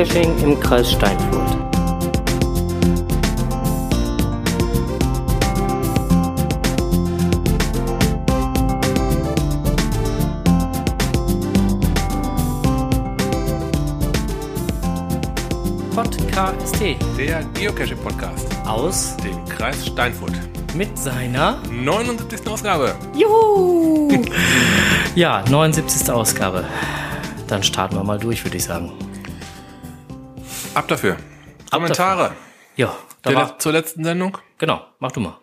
Geocaching im Kreis Steinfurt. Podcast Der Geocaching-Podcast aus dem Kreis Steinfurt. mit seiner 79. Ausgabe. Juhu! ja, 79. Ausgabe. Dann starten wir mal durch, würde ich sagen. Ab dafür. Kommentare Ja, da Der zur letzten Sendung. genau, mach du mal.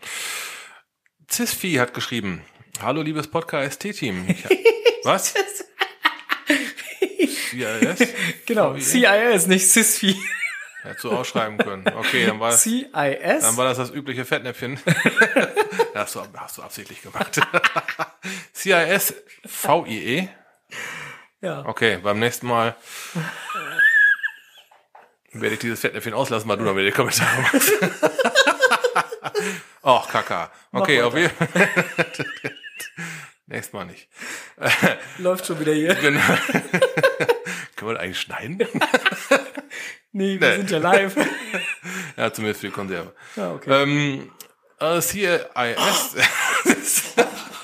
Cisfi hat geschrieben. Hallo, liebes Podcast-Team. Was? CIS? Genau? CIS, nicht CISFI. Hättest du ausschreiben können. Okay, dann war, CIS? dann war das das übliche Fettnäpfchen. Das hast du, hast du absichtlich gemacht. CIS VIE. Ja. Okay, beim nächsten Mal werde ich dieses Fettnäpfchen auslassen, weil du wieder die Kommentare machst. Och, Kaka. Okay, auf jeden Nächstes Mal nicht. Läuft schon wieder hier. Genau. Können wir das eigentlich schneiden? Nee, wir Nee. sind ja live. ja, zumindest für die Konserve. Ja, okay. Ähm, äh, CIS,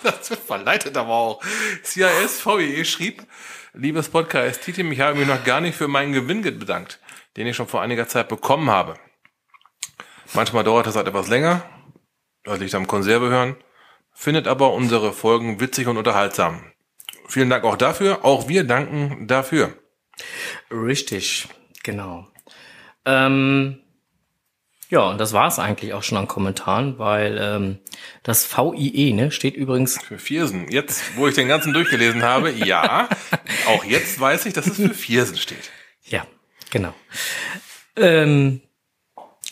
das verleitet aber auch. CIS VEE schrieb, liebes Podcast-Team, ich habe mich noch gar nicht für meinen Gewinn bedankt, den ich schon vor einiger Zeit bekommen habe. Manchmal dauert das halt etwas länger, das liegt am Konserve hören, findet aber unsere Folgen witzig und unterhaltsam. Vielen Dank auch dafür, auch wir danken dafür. Richtig, genau. Ähm, ja, und das war es eigentlich auch schon an Kommentaren, weil ähm, das VIE ne, steht übrigens, Für Viersen. Jetzt, wo ich den ganzen durchgelesen habe, ja, auch jetzt weiß ich, dass es für Viersen steht. Ja, genau. Ähm,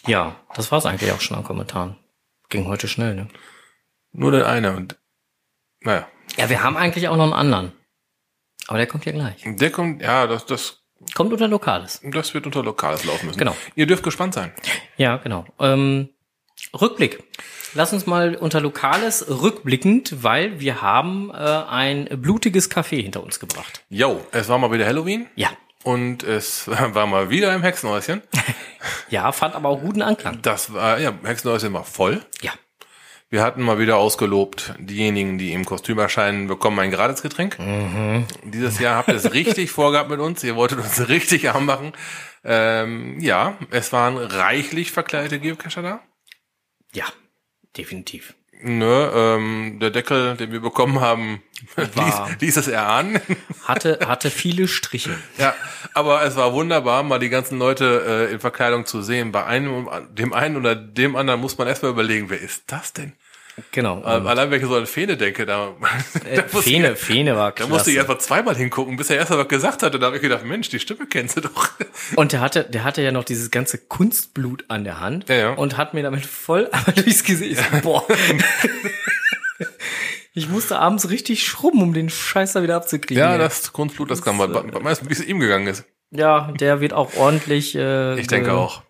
ja, das war es eigentlich auch schon an Kommentaren. Ging heute schnell, ne? Nur der eine und naja. Ja, wir haben eigentlich auch noch einen anderen. Aber der kommt hier gleich. Der kommt, ja, das, das, Kommt unter Lokales. das wird unter Lokales laufen müssen. Genau. Ihr dürft gespannt sein. Ja, genau. Ähm, Rückblick. Lass uns mal unter Lokales rückblickend, weil wir haben äh, ein blutiges Café hinter uns gebracht. Jo, es war mal wieder Halloween Ja. Und es war mal wieder im Hexenhäuschen. Ja, fand aber auch guten Anklang. Das war, ja, Hexenhäuschen war voll. Ja. Wir hatten mal wieder ausgelobt, diejenigen, die im Kostüm erscheinen, bekommen ein Gratisgetränk. Dieses Jahr habt ihr es richtig vorgehabt mit uns. Ihr wolltet uns richtig arm machen. Ähm, ja, es waren reichlich verkleidete Geocacher da. Ja, definitiv. Ne, ähm, der Deckel, den wir bekommen haben, War- ließ, ließ es erahnen. Hatte, hatte viele Striche. ja, aber es war wunderbar, mal die ganzen Leute äh, in Verkleidung zu sehen. Bei einem, dem einen oder dem anderen muss man erstmal überlegen, wer ist das denn? Genau. Ähm, allein wenn ich so an Fene denke, da, äh, da Fene, ich, Fene war da klasse. musste ich mal zweimal hingucken, bis er erst mal was gesagt hatte. Da habe ich gedacht, Mensch, die Stimme kennst du doch. Und der hatte, der hatte ja noch dieses ganze Kunstblut an der Hand Ja, ja. und hat mir damit voll einmal durchs Gesicht. Ich so, boah. ich musste abends richtig schrubben, um den Scheiß da wieder abzukriegen. Ja, das Kunstblut, das kann man, man weiß, wie es ihm gegangen ist. ja, der wird auch ordentlich äh, Ich denke auch.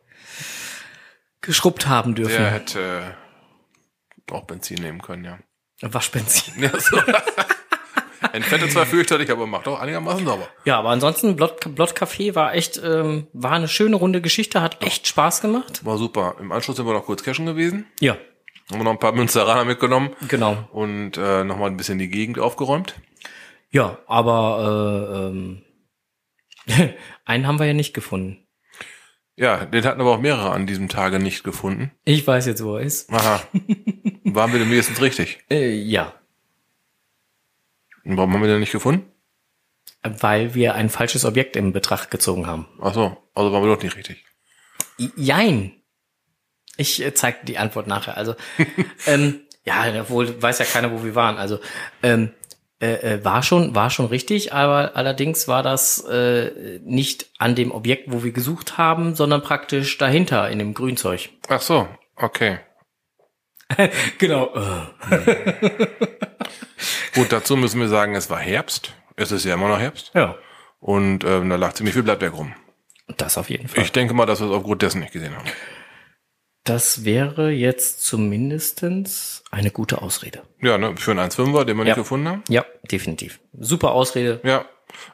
geschrubbt haben dürfen. Der hätte äh, auch Benzin nehmen können, ja. Waschbenzin. Ja, so. Entfettet zwar fürchterlich, aber macht auch einigermaßen sauber. Ja, aber ansonsten Blott, Blott Café war echt, ähm, war eine schöne runde Geschichte, hat echt Spaß gemacht. War super. Im Anschluss sind wir noch kurz cashen gewesen. Ja, Haben wir noch ein paar Münsteraner mitgenommen genau. und äh, nochmal ein bisschen die Gegend aufgeräumt. Ja, aber äh, ähm, einen haben wir ja nicht gefunden. Ja, den hatten aber auch mehrere an diesem Tage nicht gefunden. Ich weiß jetzt, wo er ist. Aha. Waren wir denn wenigstens richtig? Äh, ja, Und warum haben wir den nicht gefunden? weil wir ein falsches Objekt in Betracht gezogen haben. Ach so, also waren wir doch nicht richtig. Jein. Ich äh, zeig die Antwort nachher. Also, ähm, ja, wohl weiß ja keiner, wo wir waren. Also, ähm, äh, äh, war schon, war schon richtig, aber allerdings war das äh, nicht an dem Objekt, wo wir gesucht haben, sondern praktisch dahinter in dem Grünzeug. Ach so, okay. Genau. Gut, dazu müssen wir sagen, es war Herbst. Es ist ja immer noch Herbst. Ja, Und ähm, da lag ziemlich viel Blattberg rum. das auf jeden Fall. Ich denke mal, dass wir es aufgrund dessen nicht gesehen haben. Das wäre jetzt zumindestens eine gute Ausrede. Ja, ne, für einen 1,5er, den wir Ja. nicht gefunden haben. Ja, definitiv. Super Ausrede. Ja.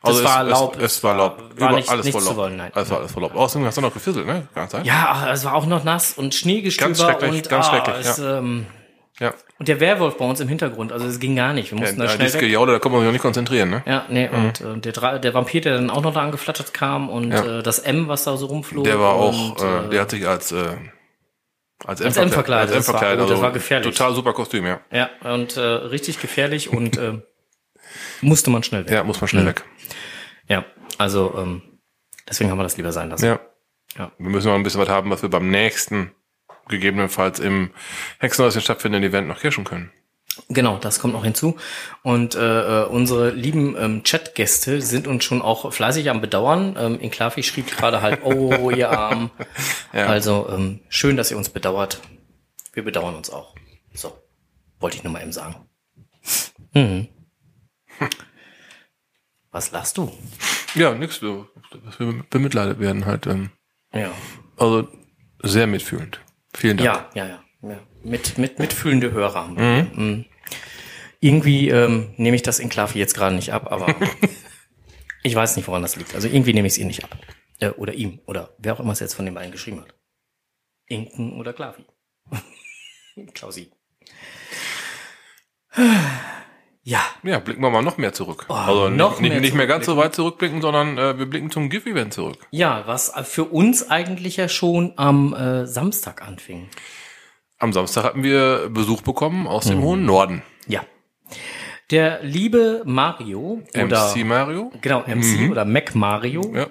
Also war es, Laub. Es, es war Laub. War Über- nicht- alles nichts voll Laub. zu wollen, nein. Alles war alles voll Laub. Außerdem hast du noch gefisselt, ne? Ganz. Ja, es war auch noch nass und Schneegestöber Ganz schrecklich, und ganz ah, schrecklich, es, ähm, Ja. und der Werwolf bei uns im Hintergrund, also es ging gar nicht. Wir mussten da ja schnell dieses. Gejaule, da kann man sich auch nicht konzentrieren, ne? Ja, nee, und äh, der, der Vampir, der dann auch noch da angeflattert kam und Ja. äh, das M, was da so rumflog. Der war und, auch, äh, der hat sich als, äh, als M, Als verkleidet, Als M das war- verkleidet. oh, das also war gefährlich. Total super Kostüm, ja. Ja, und äh, richtig gefährlich und äh, musste man schnell weg. Ja, muss man schnell weg. Ja, also ähm, deswegen haben wir das lieber sein lassen. Ja. Ja. Wir müssen noch ein bisschen was haben, was wir beim nächsten, gegebenenfalls im Hexenhäuschen stattfindenden Event noch kirschen können. Genau, das kommt noch hinzu. Und äh, äh, unsere lieben ähm, Chatgäste sind uns schon auch fleißig am Bedauern. Ähm, in Klafi schrieb gerade halt, oh, ihr Arm. Ja. Also ähm, schön, dass ihr uns bedauert. Wir bedauern uns auch. So, wollte ich nur mal eben sagen. Mhm. Was lachst du? Ja, nix, so, dass wir bemitleidet werden halt. Ähm, Ja. also sehr mitfühlend. Vielen Dank. Ja, ja, ja. ja. Mit, mit, mitfühlende Hörer haben wir. Mhm. Irgendwie ähm, nehme ich das in Klafi jetzt gerade nicht ab, aber ich weiß nicht, woran das liegt. Also irgendwie nehme ich es ihr nicht ab. Äh, oder ihm. Oder wer auch immer es jetzt von den beiden geschrieben hat. Inken oder Klafi. Klausi. Ja, Ja, blicken wir mal noch mehr zurück. Oh, also noch nicht, mehr nicht mehr ganz so weit zurückblicken, sondern äh, wir blicken zum GIF-Event zurück. ja, was für uns eigentlich ja schon am äh, Samstag anfing. Am Samstag hatten wir Besuch bekommen aus Mhm. dem hohen Norden. Ja. Der liebe Mario oder MC Mario. genau MC oder Mac Mario, Ja.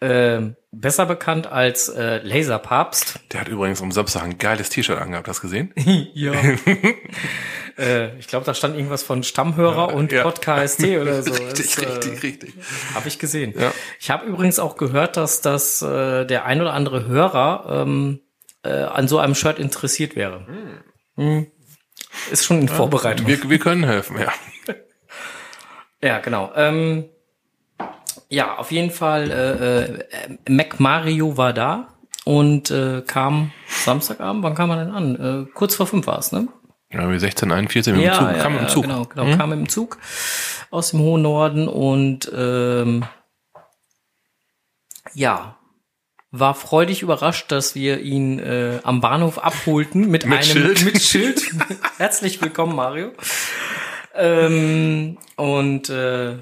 ähm, besser bekannt als äh, Laserpapst. Der hat übrigens am Samstag ein geiles T-Shirt angehabt, hast du gesehen? Ja. äh, ich glaube, da stand irgendwas von Stammhörer und ja. Podcast oder so. richtig, Das, äh, richtig, richtig. Habe ich gesehen. Ja. Ich habe übrigens auch gehört, dass das äh, der ein oder andere Hörer ähm, äh, an so einem Shirt interessiert wäre. Hm. Ist schon in Vorbereitung. Wir, wir können helfen, ja. Ja, genau. Ähm, ja, auf jeden Fall, äh, äh, Mac Mario war da und äh, kam Samstagabend, wann kam er denn an? Äh, kurz vor fünf war es, ne? Ja, wir 16, 41 mit dem Zug, kam mit dem Zug. Genau, genau, kam im Zug aus dem hohen Norden und ähm, ja, war freudig überrascht, dass wir ihn äh, am Bahnhof abholten mit, Mit einem Schild. mit Schild. Herzlich willkommen, Mario. Ähm, und äh,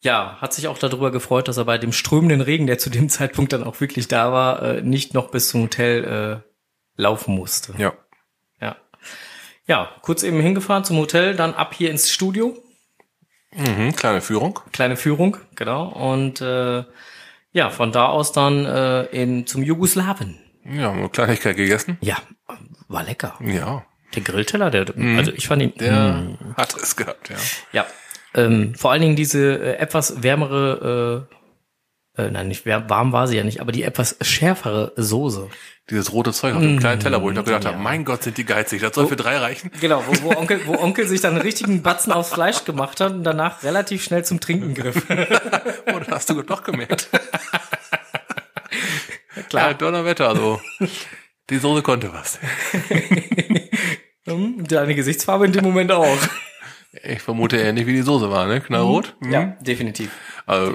ja, hat sich auch darüber gefreut, dass er bei dem strömenden Regen, der zu dem Zeitpunkt dann auch wirklich da war, äh, nicht noch bis zum Hotel äh, laufen musste. Ja. Ja. Ja, kurz eben hingefahren zum Hotel, dann ab hier ins Studio. Mhm, kleine Führung. Kleine Führung, genau. Und äh, ja, von da aus dann äh, in, zum Jugoslawen. Ja, eine Kleinigkeit gegessen. Ja, war lecker. Ja, Der Grillteller, der, also ich fand ihn, der Mm. hat es gehabt, ja. ja. Ähm, vor allen Dingen diese äh, etwas wärmere, äh, äh, nein, nicht warm war sie ja nicht, aber die etwas schärfere Soße. Dieses rote Zeug auf dem kleinen Teller, wo ich noch gedacht ja. habe, mein Gott, sind die geizig, das soll für drei reichen. Genau, wo, wo, Onkel, wo Onkel sich dann einen richtigen Batzen aufs Fleisch gemacht hat und danach relativ schnell zum Trinken griff. Oh, das hast du doch gemerkt. Klar. Ja, Donnerwetter, also. Die Soße konnte was. Hm, Deine Gesichtsfarbe in dem Moment auch. Ich vermute ähnlich wie die Soße war, ne? Knallrot. Mhm. Ja, definitiv. Also,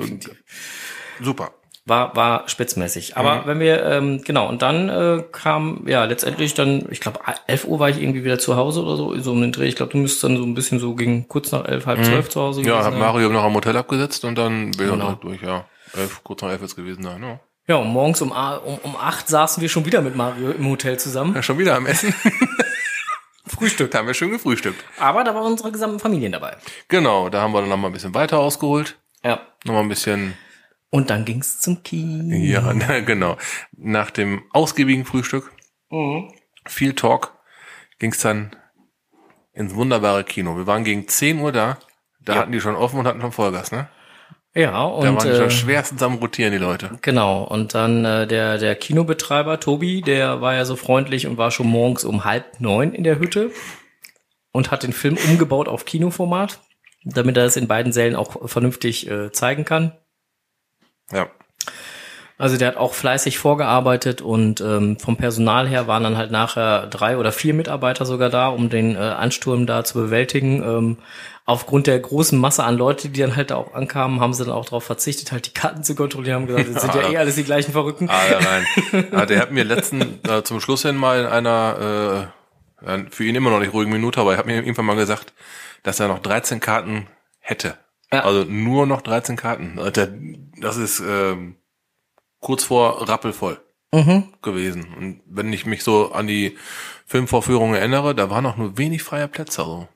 super. War, war spitzmäßig. Aber Mhm. wenn wir, ähm, genau, und dann äh, kam, ja, letztendlich dann, ich glaube, 11 Uhr war ich irgendwie wieder zu Hause oder so, so um den Dreh. Ich glaube, du müsstest dann so ein bisschen so gegen kurz nach elf, halb zwölf zu Hause Mhm. Ja, gewesen hat sein. Mario noch am Hotel abgesetzt und dann bin ich Genau. halt durch, ja. Elf, kurz nach elf wird's gewesen sein, ne? Ja, und morgens um, um, um acht saßen wir schon wieder mit Mario im Hotel zusammen. Ja, schon wieder am Essen. Frühstück. Da haben wir schön gefrühstückt. Aber da war unsere gesamte Familie dabei. Genau, da haben wir dann noch mal ein bisschen weiter ausgeholt. Ja. Noch mal ein bisschen, Und dann ging's zum Kino. ja, genau. Nach dem ausgiebigen Frühstück, viel Talk, ging's dann ins wunderbare Kino. Wir waren gegen 10 Uhr da. Da Ja. hatten die schon offen und hatten schon Vollgas, ne? Ja, Da und waren die äh, schon schwerstens am Rotieren, die Leute. Genau, und dann äh, der, der Kinobetreiber Tobi, der war ja so freundlich und war schon morgens um halb neun in der Hütte und hat den Film umgebaut auf Kinoformat, damit er es in beiden Sälen auch vernünftig äh, zeigen kann. Ja. Also der hat auch fleißig vorgearbeitet und ähm, vom Personal her waren dann halt nachher drei oder vier Mitarbeiter sogar da, um den äh, Ansturm da zu bewältigen. Ähm, aufgrund der großen Masse an Leute, die dann halt da auch ankamen, haben sie dann auch darauf verzichtet, halt die Karten zu kontrollieren, haben gesagt, das sind ja eh alles die gleichen Verrückten. Ah, ja, nein. Ah, der hat mir letzten, äh, zum Schluss hin mal in einer, äh, ja, für ihn immer noch nicht ruhigen Minute, aber er hat mir irgendwann mal gesagt, dass er noch 13 Karten hätte. Ja. Also nur noch 13 Karten. Also Das ist ähm, kurz vor rappelvoll Mhm. gewesen. Und wenn ich mich so an die Filmvorführungen erinnere, da waren auch nur wenig freie Plätze. Also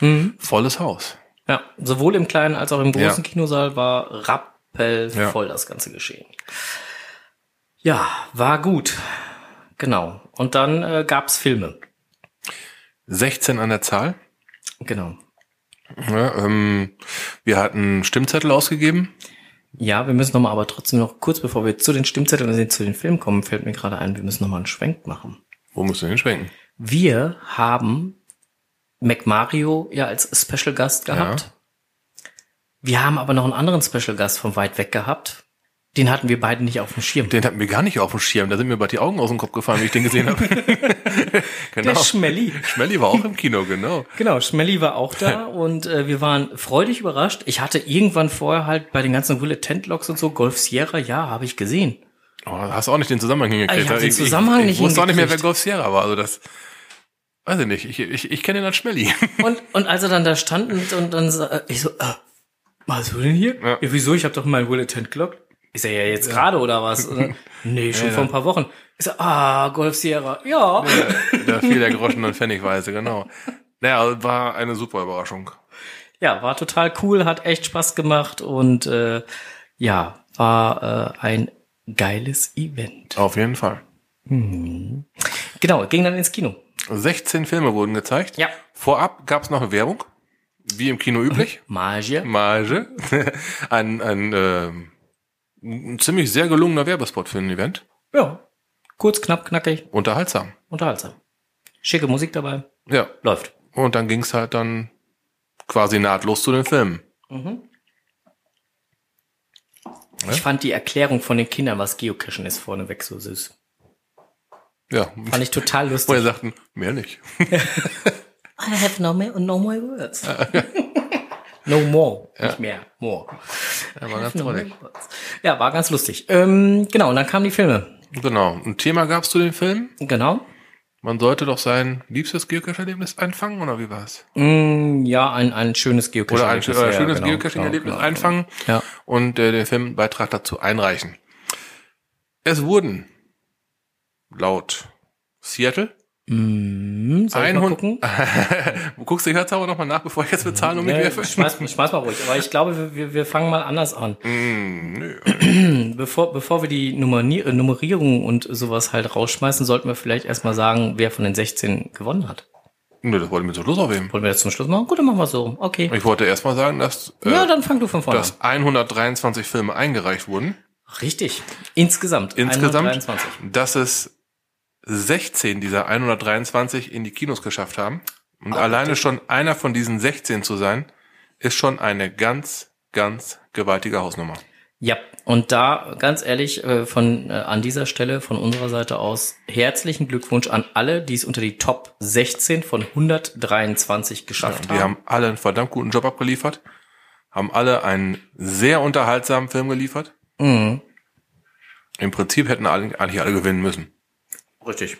Mhm. volles Haus. Ja, sowohl im kleinen als auch im großen Ja. Kinosaal war rappelvoll das ganze Geschehen. Ja, war gut. Genau. Und dann äh, gab's Filme. 16 an der Zahl. Genau. Ja, ähm, wir hatten Stimmzettel ausgegeben. Ja, wir müssen noch mal, aber trotzdem noch kurz bevor wir zu den Stimmzetteln und zu den Filmen kommen, fällt mir gerade ein, wir müssen noch mal einen Schwenk machen. Wo müssen wir hinschwenken? Wir haben McMario ja als Special Gast gehabt. Wir haben aber noch einen anderen Special Gast von weit weg gehabt. Den hatten wir beide nicht auf dem Schirm. Den hatten wir gar nicht auf dem Schirm. Da sind mir bald die Augen aus dem Kopf gefallen, wie ich den gesehen habe. Der genau. Schmelly. Schmelly war auch im Kino, genau. Genau, Schmelly war auch da und äh, wir waren freudig überrascht. Ich hatte irgendwann vorher halt bei den ganzen Wille Tent Logs und so Golf Sierra, ja, habe ich gesehen. Oh, hast du auch nicht den Zusammenhang hingekriegt. Ich hab den ich, Zusammenhang ich, nicht Ich wusste auch nicht mehr, wer. Golf Sierra war. Also das, weiß ich nicht. Ich, ich, ich kenne ihn als Schmelly. Und, und als er dann da stand und, und dann äh, ich so, äh, was du denn hier? Ja. Ja. wieso? Ich habe doch mein Wille Tent Clock. Ist er ja jetzt gerade oder was? Dann, nee, schon vor ein paar Wochen. Ich so, ah, Golf Sierra, ja. da fiel der Groschen und Pfennigweise, genau. Naja, war eine super Überraschung. Ja, war total cool, hat echt Spaß gemacht und äh, ja, war äh, ein geiles Event. Auf jeden Fall. Genau, ging dann ins Kino. 16 Filme wurden gezeigt. Ja. Vorab gab es noch eine Werbung, wie im Kino üblich. Magie. Marge. ein ein, ähm, ein ziemlich sehr gelungener Werbespot für ein Event. Ja. Kurz, knapp, knackig, Unterhaltsam. unterhaltsam. Schicke Musik dabei. Ja. Läuft. Und dann ging's halt dann quasi nahtlos zu den Filmen. Ich fand die Erklärung von den Kindern, was Geocachen ist, vorneweg so süß. Ja. Fand ich total Wo lustig. er sagten, mehr nicht. I have no, more, no more words. no more, nicht mehr, more. Ja, war ganz words. Ja, war ganz lustig. Ähm, genau, und dann kamen die Filme. Genau. Ein Thema gab's zu den Filmen. Genau. Man sollte doch sein liebstes Geocache-Erlebnis einfangen, oder wie war's? Mm, ja, ein, ein schönes Geocaching. Oder ein oder ja, schönes genau, Geocaching-Erlebnis genau, genau. einfangen Ja. und äh, den Filmbeitrag dazu einreichen. Es wurden laut Seattle Mm, soll ich mal 100 gucken? Du guckst die Herzhauer nochmal nach, bevor ich jetzt mit Zahlen um mich Ja, werfe? schmeiß, schmeiß mal ruhig. Aber ich glaube, wir- wir, wir fangen mal anders an. Mm, nö. Bevor, bevor wir die Nummerier äh, Nummerierung und sowas halt rausschmeißen, sollten wir vielleicht erstmal sagen, wer von den 16 gewonnen hat. Nö, das wollte ich mir zum Schluss aufheben. Wollen wir das zum Schluss machen? Gut, dann machen wir so. Okay. Ich wollte erstmal sagen, dass, äh, ja, dann fang du von vorne dass 123 Filme eingereicht wurden. Richtig. Insgesamt. Insgesamt, 123. dass es 16 dieser 123 in die Kinos geschafft haben. Und alleine schon einer von diesen 16 zu sein, ist schon eine ganz, ganz gewaltige Hausnummer. Ja, und da ganz ehrlich äh, von äh, an dieser Stelle von unserer Seite aus herzlichen Glückwunsch an alle, die es unter die Top 16 von 123 geschafft Die haben alle einen verdammt guten Job abgeliefert, haben alle einen sehr unterhaltsamen Film geliefert. Mhm. Im Prinzip hätten alle, eigentlich alle gewinnen müssen. Richtig.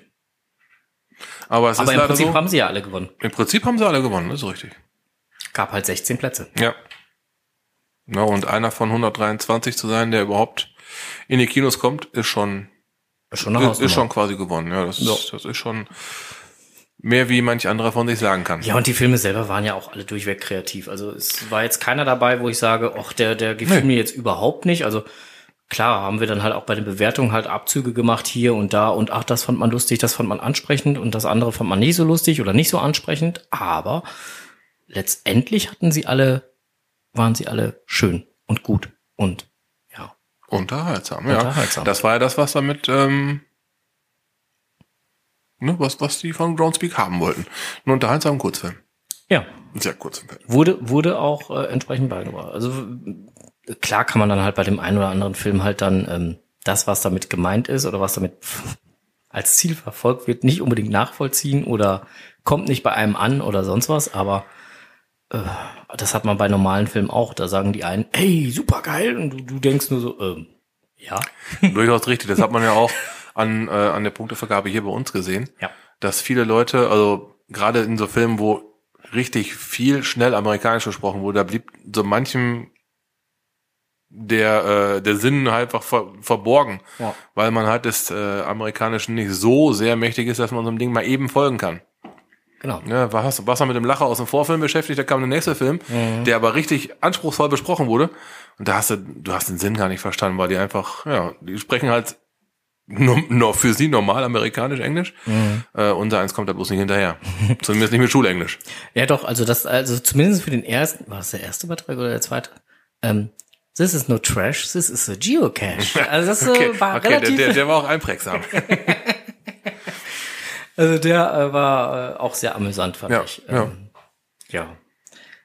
Aber es Aber ist im Prinzip so. haben sie ja alle gewonnen. Im Prinzip haben sie alle gewonnen, das ist richtig. Gab halt 16 Plätze. Ja. Na, und einer von 123 zu sein, der überhaupt in die Kinos kommt, ist schon, Ist schon ist, ist schon quasi gewonnen. Ja, das, Ja. ist, das ist schon mehr, wie manch anderer von sich sagen kann. Ja, und die Filme selber waren ja auch alle durchweg kreativ. Also es war jetzt keiner dabei, wo ich sage, ach, der, der gefiel mir jetzt überhaupt nicht. Also klar haben wir dann halt auch bei den Bewertungen halt Abzüge gemacht hier und da und ach, das fand man lustig, das fand man ansprechend und das andere fand man nicht so lustig oder nicht so ansprechend. Aber letztendlich hatten sie alle, waren sie alle schön und gut und ja. Unterhaltsam, ja. Unterhaltsam. Das war ja das, was damit, ähm, ne, was, was die von Groundspeak haben wollten. Ein unterhaltsamen Kurzfilm. Ja, Ein sehr Film. wurde, wurde auch äh, entsprechend beigebracht. Also klar kann man dann halt bei dem einen oder anderen Film halt dann ähm, das, was damit gemeint ist oder was damit als Ziel verfolgt wird, nicht unbedingt nachvollziehen oder kommt nicht bei einem an oder sonst was, aber äh, das hat man bei normalen Filmen auch. Da sagen die einen, hey, super geil, und du, du denkst nur so, ähm, ja. Durchaus richtig. Das hat man ja auch an, äh, an der Punktevergabe hier bei uns gesehen. Ja. Dass viele Leute, also gerade in so Filmen, wo richtig viel schnell amerikanisch gesprochen wurde, da blieb so manchem der, äh, der Sinn halt einfach ver verborgen. Ja. Weil man halt des äh, Amerikanischen nicht so sehr mächtig ist, dass man so einem Ding mal eben folgen kann. Genau. Ja, warst, warst du mit dem Lacher aus dem Vorfilm beschäftigt, da kam der nächste Film, der aber richtig anspruchsvoll besprochen wurde. Und da hast du, du hast den Sinn gar nicht verstanden, weil die einfach, ja, die sprechen halt nur, nur für sie normal amerikanisch Englisch. Äh, unser eins kommt da bloß nicht hinterher. Zumindest nicht mit Schulenglisch. Ja, doch, also das, also zumindest für den ersten, war es der erste Beitrag oder der zweite? Ähm, this is no trash, this is a geocache. Also das äh, war okay der, relativ, der, der war auch einprägsam. also der äh, war äh, auch sehr amüsant, fand Ja, ich. ja. Ähm, ja.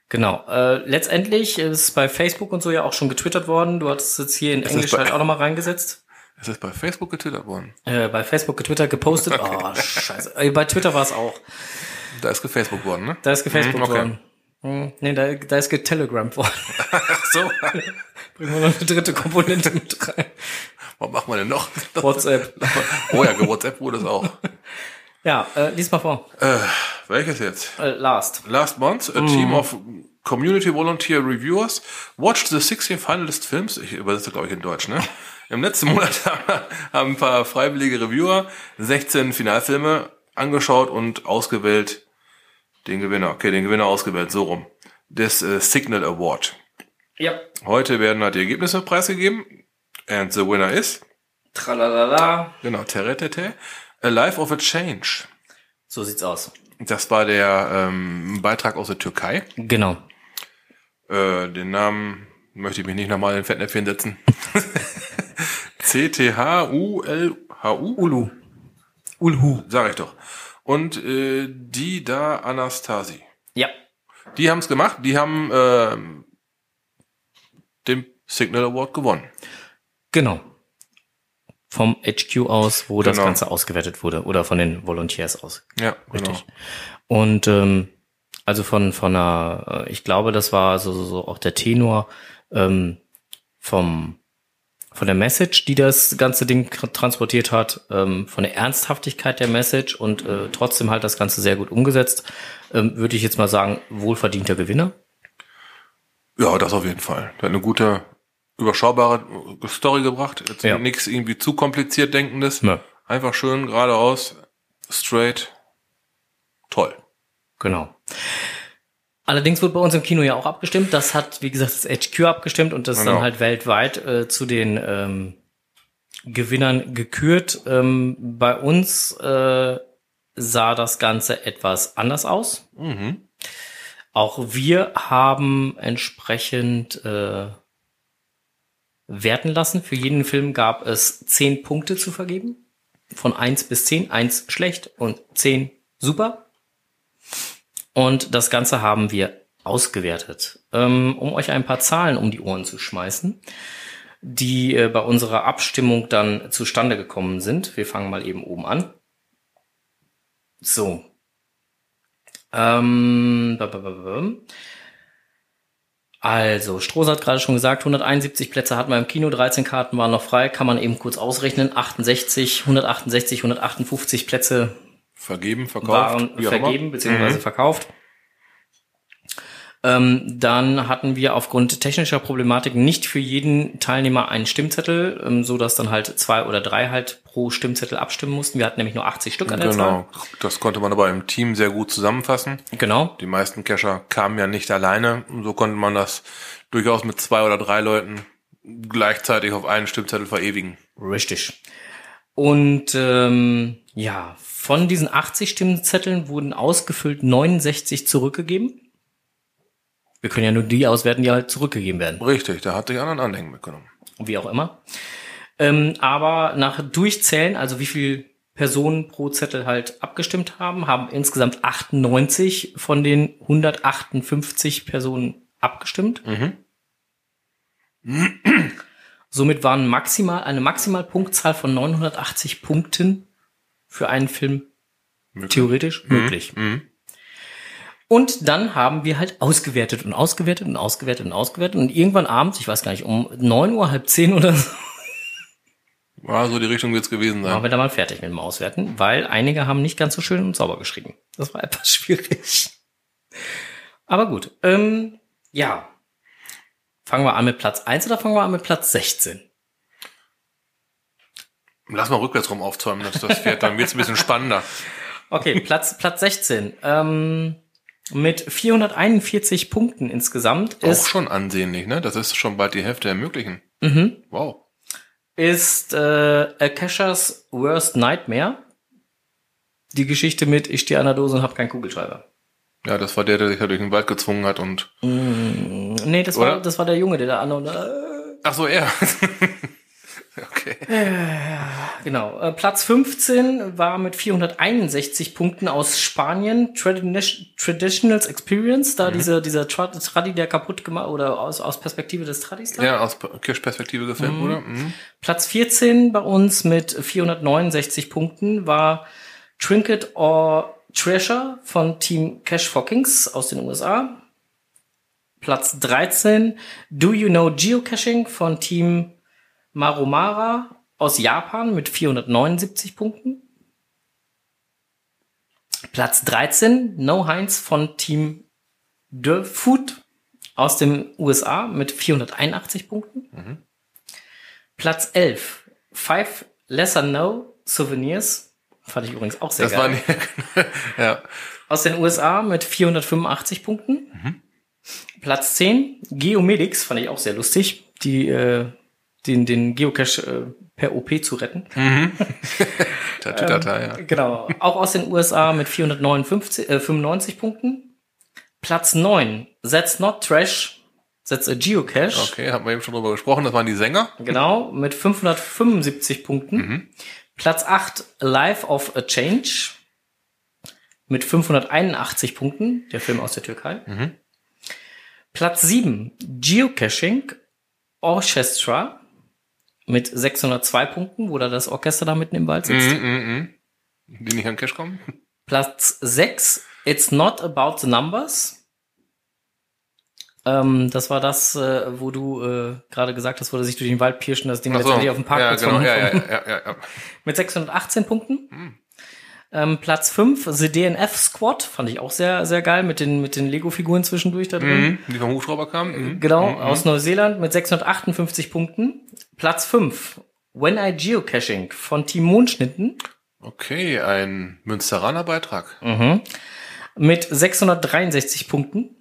Genau. Äh, letztendlich ist bei Facebook und so ja auch schon getwittert worden. Du hattest jetzt hier in ist Englisch halt auch nochmal reingesetzt. Es ist bei Facebook getwittert worden. Äh, bei Facebook getwittert, gepostet. Oh, scheiße. Äh, bei Twitter war es auch. Da ist gefacebook worden, ne? Da ist gefacebook Mhm, okay. worden. Hm, nee, da, da ist getelegramt worden. Ach so. Bringen wir noch eine dritte Komponente mit rein. Was machen wir denn noch? WhatsApp. Oh ja, WhatsApp wurde es auch. Ja, äh, lies mal vor. Äh, welches jetzt? Äh, last. Last month, a team of community volunteer reviewers watched the 16 finalist films. Ich übersetze, glaube ich, in Deutsch, ne? Im letzten Monat haben ein paar freiwillige Reviewer 16 Finalfilme angeschaut und ausgewählt den Gewinner. Okay, den Gewinner ausgewählt, so rum. Des äh, Signal Award. Ja. Heute werden halt die Ergebnisse preisgegeben. And the winner is, Tralalala. genau, Teretete, A Life of a Change. So sieht's aus. Das war der ähm, Beitrag aus der Türkei. Genau. Äh, den Namen möchte ich mich nicht nochmal in Fettnäpfchen setzen. C-T-H-U-L-H-U? Ulu. Ulhu. Sag ich doch. Und äh, die da Anastasi. Ja. Die haben es gemacht, die haben ähm, den Signal Award gewonnen. Genau. Vom HQ aus, wo das Genau. Ganze ausgewertet wurde. Oder von den Volunteers aus. Ja, Richtig. Und ähm, also von von einer, äh, ich glaube, das war so, so, so auch der Tenor ähm, vom von der Message, die das ganze Ding tr- transportiert hat, ähm, von der Ernsthaftigkeit der Message und äh, trotzdem halt das Ganze sehr gut umgesetzt, ähm, würde ich jetzt mal sagen, wohlverdienter Gewinner. Ja, das auf jeden Fall. Der hat eine gute, überschaubare Story gebracht. Jetzt Ja. nichts irgendwie zu kompliziert denkendes. Ja. Einfach schön, geradeaus, straight. Toll. Genau. Allerdings wird bei uns im Kino ja auch abgestimmt. Das hat, wie gesagt, das HQ abgestimmt und das Genau. dann halt weltweit äh, zu den ähm, Gewinnern gekürt. Ähm, bei uns äh, sah das Ganze etwas anders aus. Mhm. Auch wir haben entsprechend äh, werten lassen. Für jeden Film gab es zehn Punkte zu vergeben. Von eins bis zehn. Eins schlecht und zehn super. Und das Ganze haben wir ausgewertet. Ähm, um euch ein paar Zahlen um die Ohren zu schmeißen, die äh, bei unserer Abstimmung dann zustande gekommen sind. Wir fangen mal eben oben an. So. Ähm, also, Strohs hat gerade schon gesagt, 171 Plätze hatten wir im Kino, 13 Karten waren noch frei, kann man eben kurz ausrechnen. 68, 168, 158 Plätze Vergeben, verkauft. waren vergeben bzw. verkauft. Ähm, dann hatten wir aufgrund technischer Problematiken nicht für jeden Teilnehmer einen Stimmzettel, ähm, so dass dann halt zwei oder drei halt pro Stimmzettel abstimmen mussten. Wir hatten nämlich nur 80 Stück an der Genau. Das konnte man aber im Team sehr gut zusammenfassen. Zahl. Genau. Die meisten Cacher kamen ja nicht alleine. Und so konnte man das durchaus mit zwei oder drei Leuten gleichzeitig auf einen Stimmzettel verewigen. Richtig. Und ähm, ja, von diesen 80 Stimmzetteln wurden ausgefüllt 69 zurückgegeben. Wir können ja nur die auswerten, die halt zurückgegeben werden. Richtig, da hat sich anderen Anhängen mitgenommen. wie auch immer. Ähm, aber nach Durchzählen, also wie viel Personen pro Zettel halt abgestimmt haben, haben insgesamt 98 von den 158 Personen abgestimmt. Somit waren maximal eine Maximalpunktzahl von 980 Punkten für einen Film Möglich. theoretisch möglich. Mhm. Und dann haben wir halt ausgewertet und ausgewertet und ausgewertet und ausgewertet. Und irgendwann abends, ich weiß gar nicht, um 9 Uhr, halb zehn oder so, Ja, so die Richtung wird's gewesen waren sein. wir da mal fertig mit dem Auswerten, weil einige haben nicht ganz so schön und sauber geschrieben. Das war etwas schwierig. Aber gut. Ähm, ja. Fangen wir an mit Platz 1 oder fangen wir an mit Platz 16? Lass mal rückwärts rum aufzäumen, dass das Pferd, dann wird's ein bisschen spannender. Okay, Platz, Platz 16. Ähm, mit 441 Punkten insgesamt Auch ist, schon ansehnlich, ne? Das ist schon bald die Hälfte der möglichen. mhm, Wow. ist äh, Akashas Worst Nightmare. Die Geschichte mit Ich stehe an der Dose und habe keinen Kugelschreiber. Ja, das war der, der sich ja durch den Wald gezwungen hat und. Mm, nee, das war, das war der Junge, der da an und äh, Ach so, er. okay. Genau. Äh, Platz 15 war mit 461 Punkten aus Spanien Tradi- Traditionals Experience, Mhm. da diese, dieser Tra Tradi, der kaputt gemacht oder aus, aus Perspektive des Tradis da. Ja, aus Kirschperspektive gefilmt, oder? Mhm. Platz 14 bei uns mit 469 Punkten war Trinket or Treasure von Team Cash for Kings aus den USA. Platz 13 Do You Know Geocaching von Team Marumara aus Japan mit 479 Punkten. Platz 13 No Heinz von Team The Food aus den USA mit 481 Punkten. Platz 11 Five Lesser No Souvenirs fand ich übrigens auch sehr Das geil. war ja. Aus den USA mit 485 Punkten. Platz 10, Geomedics, fand ich auch sehr lustig, die, äh, den, den Geocache äh, per OP zu retten. Tatütata, ja. Genau. Auch aus den USA mit 459 äh, 95 Punkten. Platz 9, That's Not Trash, That's a Geocache. Okay, haben wir eben schon drüber gesprochen. Das waren die Sänger. Genau, mit 575 Punkten. Mhm. Platz 8, Life of a Change. Mit 581 Punkten, der Film aus der Türkei. Mhm. Platz 7, Geocaching Orchestra. Mit 602 Punkten, wo da das Orchester da mitten im Wald sitzt. Mhm, mhm, mhm. Die nicht an Cash kommen. Platz 6, It's Not About the Numbers. Ähm, das war das, äh, wo du äh, gerade gesagt hast, wo er sich durch den Wald pirschen, das Ding so. letztendlich auf dem Parkplatz ja, genau. ja, ja, ja, ja, ja. mit 618 Punkten. Hm. Ähm, Platz 5, The DNF Squad, fand ich auch sehr, sehr geil, mit den, mit den Lego-Figuren zwischendurch da drin. Mhm. Die vom Hubschrauber kamen. Mhm. Genau, aus Neuseeland mit 658 Punkten. Platz 5, When I Geocaching von Team Mondschnitten Okay, ein Münsteraner Beitrag. mhm. mit 663 Punkten.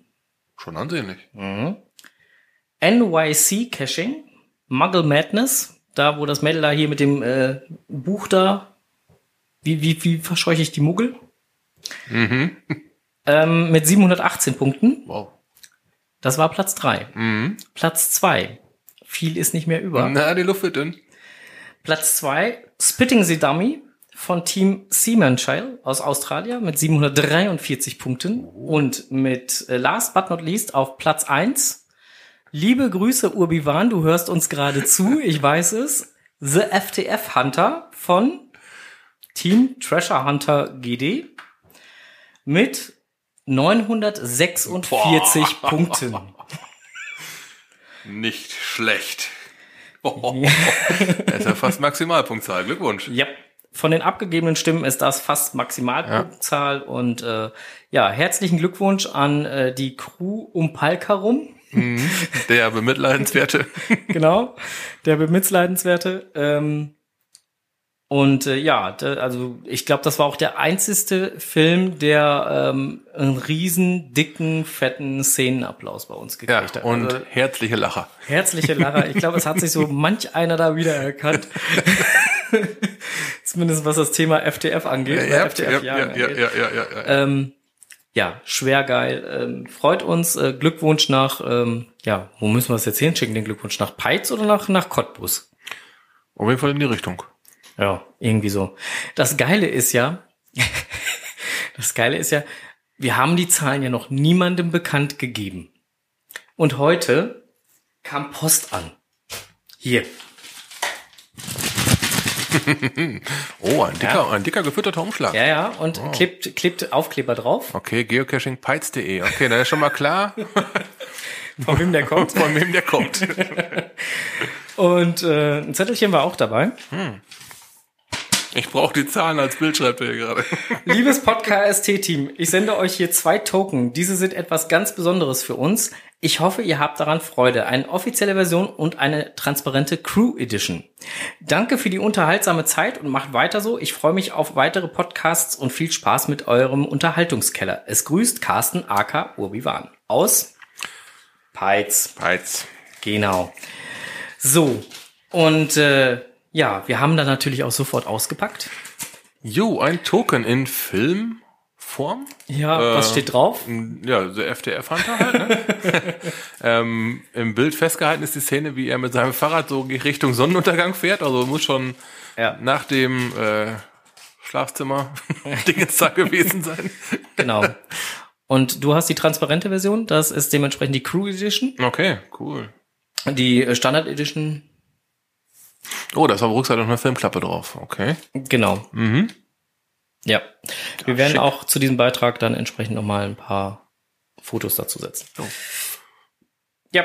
Schon ansehnlich. NYC Caching, Muggle Madness, da wo das Mädel da hier mit dem äh, Buch da, wie, wie, wie verscheuche ich die Muggel? Mhm. Ähm, mit 718 Punkten. Wow. Das war Platz 3. Mhm. Platz 2. Viel ist nicht mehr über. Na, die Luft wird dünn. Platz 2. Spitting the Dummy von Team Seamanshire aus Australien mit 743 Punkten. Und mit äh, last but not least auf Platz 1. Liebe Grüße, Urbiwan, du hörst uns gerade zu, ich weiß es. The FTF Hunter von Team Treasure Hunter GD mit 946 Punkten. Nicht schlecht. Oh, das ist ja fast Maximalpunktzahl. Glückwunsch. Ja, von den abgegebenen Stimmen ist das fast Maximalpunktzahl und äh, ja, herzlichen Glückwunsch an äh, die Crew um Palka rum. Der bemitleidenswerte. genau, der bemitleidenswerte. Ähm, und äh, ja, da, also ich glaube, das war auch der einzigste Film, der ähm, einen riesen, dicken, fetten Szenenapplaus bei uns Ja, gekriegt hat. und Also, herzliche Lacher. herzliche Lacher. Ich glaube, es hat sich so manch einer da wieder erkannt. Zumindest was das Thema FTF angeht. ja, FTF ja, ja, ja, angeht. ja, ja, ja, ja. Ähm, ja, schwer geil. Ähm, freut uns. Äh, Glückwunsch nach, ähm, ja, wo müssen wir das jetzt hinschicken, den Glückwunsch? Nach Peitz oder nach, nach Cottbus? Auf jeden Fall in die Richtung. Ja, irgendwie so. Das Geile ist ja, das Geile ist ja, wir haben die Zahlen ja noch niemandem bekannt gegeben. Und heute kam Post an. Hier. Oh, ein dicker, ein dicker gefütterter Umschlag. Ja, ja. Und klebt, klebt Aufkleber drauf. Okay, geocachingpites.de. Okay, dann ist schon mal klar, Von wem der kommt. von wem der kommt. Und äh, ein Zettelchen war auch dabei. Ich brauche die Zahlen als Bild, schreibt er hier gerade. Liebes Podcast-Team, ich sende euch hier zwei Token. Diese sind etwas ganz Besonderes für uns. Ich hoffe, ihr habt daran Freude. Eine offizielle Version und eine transparente Crew Edition. Danke für die unterhaltsame Zeit und macht weiter so. Ich freue mich auf weitere Podcasts und viel Spaß mit eurem Unterhaltungskeller. Es grüßt Carsten aka Urbiwan aus Peitz. Pites. Genau. So. Und äh, ja, wir haben dann natürlich auch sofort ausgepackt. Jo, ein Token in Filmform. Ja, was Äh, steht drauf? Ja, der FDR-Hunter halt, ne? ähm, Im Bild festgehalten ist die Szene, wie er mit seinem Fahrrad so Richtung Sonnenuntergang fährt. Also muss schon Ja. nach dem äh, Schlafzimmer da gewesen sein. Genau. Und du hast die transparente Version, das ist dementsprechend die Crew Edition. Okay, cool. Die äh, Standard Edition, Oh, da ist auf der Rückseite noch eine Filmklappe drauf. Okay. genau. Mhm. Ja. Wir werden schick. auch zu diesem Beitrag dann entsprechend nochmal ein paar Fotos dazu setzen. Oh. Ja.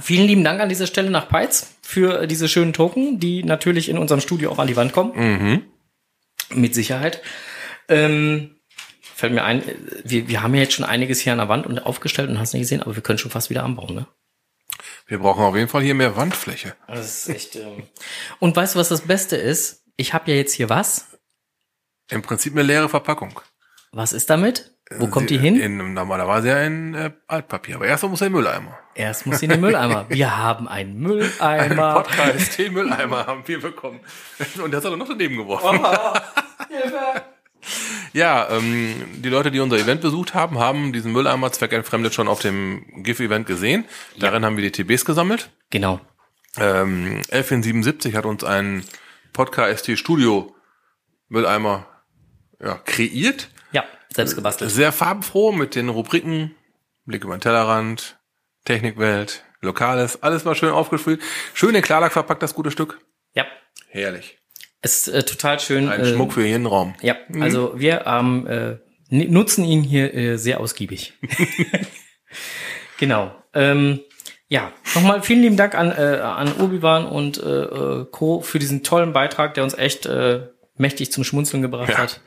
Vielen lieben Dank an dieser Stelle nach Peitz für diese schönen Token, die natürlich in unserem Studio auch an die Wand kommen. Mhm. Mit Sicherheit. Ähm, fällt mir ein, wir, wir haben ja jetzt schon einiges hier an der Wand und aufgestellt und hast nicht gesehen, aber wir können schon fast wieder anbauen, ne? Wir brauchen auf jeden Fall hier mehr Wandfläche. Das ist echt. Ähm und weißt du, was das Beste ist? Ich habe ja jetzt hier was. Im Prinzip eine leere Verpackung. Was ist damit? Wo kommt die hin? In, normalerweise ja in äh, Altpapier. Aber erst muss er in den Mülleimer. Erst muss sie in den Mülleimer. Wir haben einen Mülleimer. Podcast, den Mülleimer haben wir bekommen. Und das hat er noch daneben geworfen. Ja, ähm, die Leute, die unser Event besucht haben, haben diesen Mülleimer zweckentfremdet schon auf dem GIF-Event gesehen. Darin haben wir die TBs gesammelt. Genau. Ähm, Elfin77 hat uns einen Podcast Studio Mülleimer ja, kreiert. Ja, selbst gebastelt. Sehr farbenfroh mit den Rubriken Blick über den Tellerrand, Technikwelt, Lokales, alles mal schön aufgespielt. Schön in Klarlack verpackt, das gute Stück. Ja. Herrlich. Ist äh, total schön. Ein äh, Schmuck für jeden Raum. Ja, also wir ähm, äh, nutzen ihn hier äh, sehr ausgiebig. genau. Ähm, ja, nochmal vielen lieben Dank an, äh, an Obi-Wan und äh, äh, Co. für diesen tollen Beitrag, der uns echt äh, mächtig zum Schmunzeln gebracht Ja. hat.